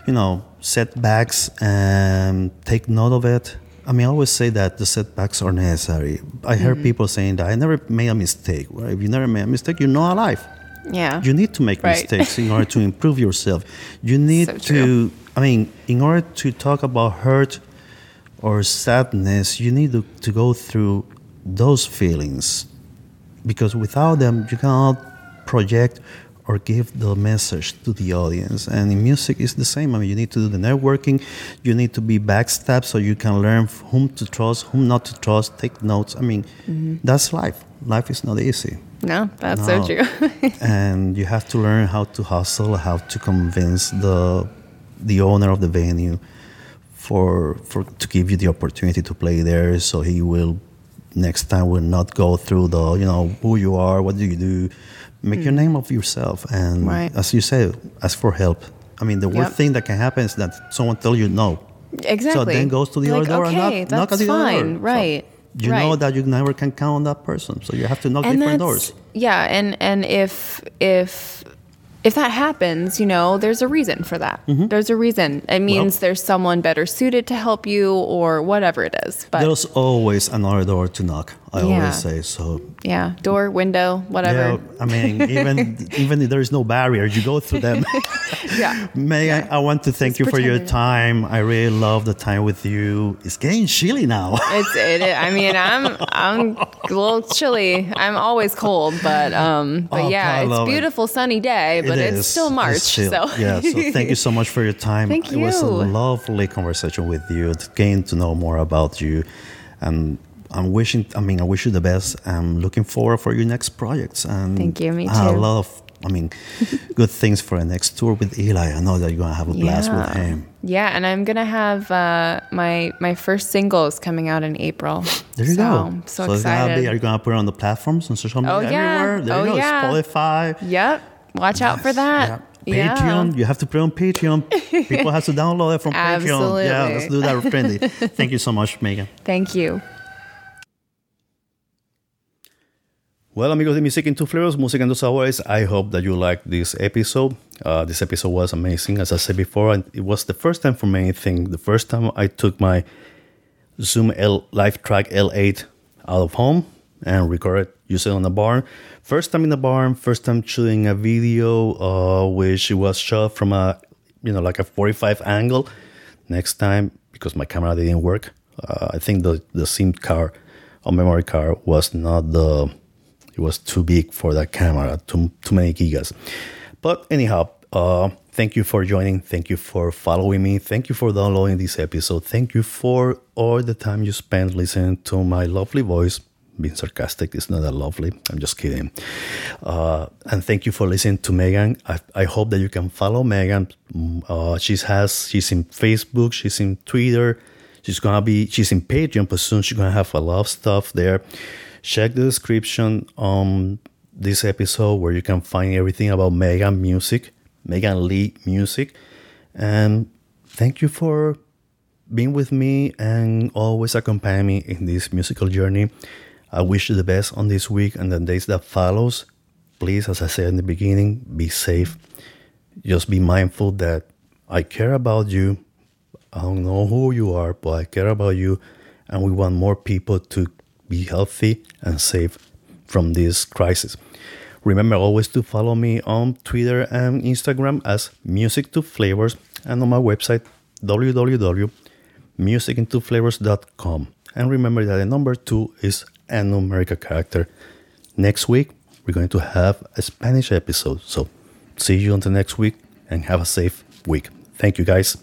you know, setbacks and take note of it. I mean, I always say that the setbacks are necessary. I hear Mm-hmm. people saying that I never made a mistake. Well, if you never made a mistake, you're not alive. Yeah. You need to make Right. mistakes in order to improve yourself. You need So to, I mean, in order to talk about hurt or sadness, you need to, to go through those feelings because without them, you cannot project or give the message to the audience. And in music, it's the same. I mean, you need to do the networking, you need to be backstab so you can learn whom to trust, whom not to trust, take notes. I mean, mm-hmm. that's life. Life is not easy no, that's so true. and you have to learn how to hustle, how to convince the the owner of the venue for for to give you the opportunity to play there, so he will next time will not go through the you know who you are, what do you do, make your name of yourself, and Hmm. Right. as you say, ask for help. I mean, the worst Yep. thing that can happen is that someone tell you no. exactly. So then goes to the like, other door okay, and knock, knock at that's the other fine. door. So Right. you know that you never can count on that person, so you have to knock and different doors. Yeah, and and if if if that happens, you know, there's a reason for that. Mm-hmm. There's a reason. It means there's someone better suited to help you or whatever it is. But There's always another door to knock. I Yeah. always say so. yeah, door, window, whatever. Yeah, I mean, even even if there is no barrier, you go through them. Yeah. May I, I want to thank Just you for your time. I really love the time with you. It's getting chilly now. It's it. I mean, I'm I'm a little chilly. I'm always cold, but um, but Oh, yeah, it's love it. beautiful sunny day, but It it's still March. still- so yeah, so thank you so much for your time. Thank It was a lovely conversation with you, to gain to know more about you, and I'm wishing. I mean, I wish you the best. I'm looking forward for your next projects. And Thank you, me too. A lot of I mean, good things for the next tour with Eli. I know that you're gonna have a blast with him. Yeah, and I'm gonna have uh, my my first single is coming out in April. There you so, go. I'm so, gonna excited. be, are you gonna put it on the platforms on social media Oh, yeah. everywhere? There Oh, you go. yeah. Spotify. Yep. Watch out for that. Yeah. Patreon. You have to put on Patreon. People have to download it from Patreon. Yeah, let's do that friendly. Thank you so much, Megan. Thank you. Well, amigos de Music in Two Flavors, Music en Two Sabores, I hope that you liked this episode. Uh, this episode was amazing, as I said before, and it was the first time for me, I think, the first time I took my Zoom L LiveTrak L8 out of home and recorded using on the barn. First time in the barn, first time shooting a video, uh, which was shot from a, you know, like a 45 angle. Next time, because my camera didn't work, uh, I think the the SIM card or memory card was not the it was too big for that camera, too, too many gigas. But anyhow, uh, thank you for joining. Thank you for following me. Thank you for downloading this episode. Thank you for all the time you spent listening to my lovely voice. Being sarcastic is not that lovely. I'm just kidding. Uh, and thank you for listening to Megan. I, I hope that you can follow Megan. Mm, Uh, she has she's in Facebook. She's in Twitter. She's gonna be she's in Patreon, but soon she's gonna have a lot of stuff there. Check the description on this episode where you can find everything about Megan music, Megan Leigh music. And thank you for being with me and always accompanying me in this musical journey. I wish you the best on this week and the days that follows. Please, as I said in the beginning, be safe. Just be mindful that I care about you. I don't know who you are, but I care about you, and we want more people to be healthy and safe from this crisis. Remember always to follow me on Twitter and Instagram as Music to Flavors and on my website www.musicin2flavors.com. And remember that the number two is a numerical character. Next week, we're going to have a Spanish episode. So see you on the next week and have a safe week. Thank you guys.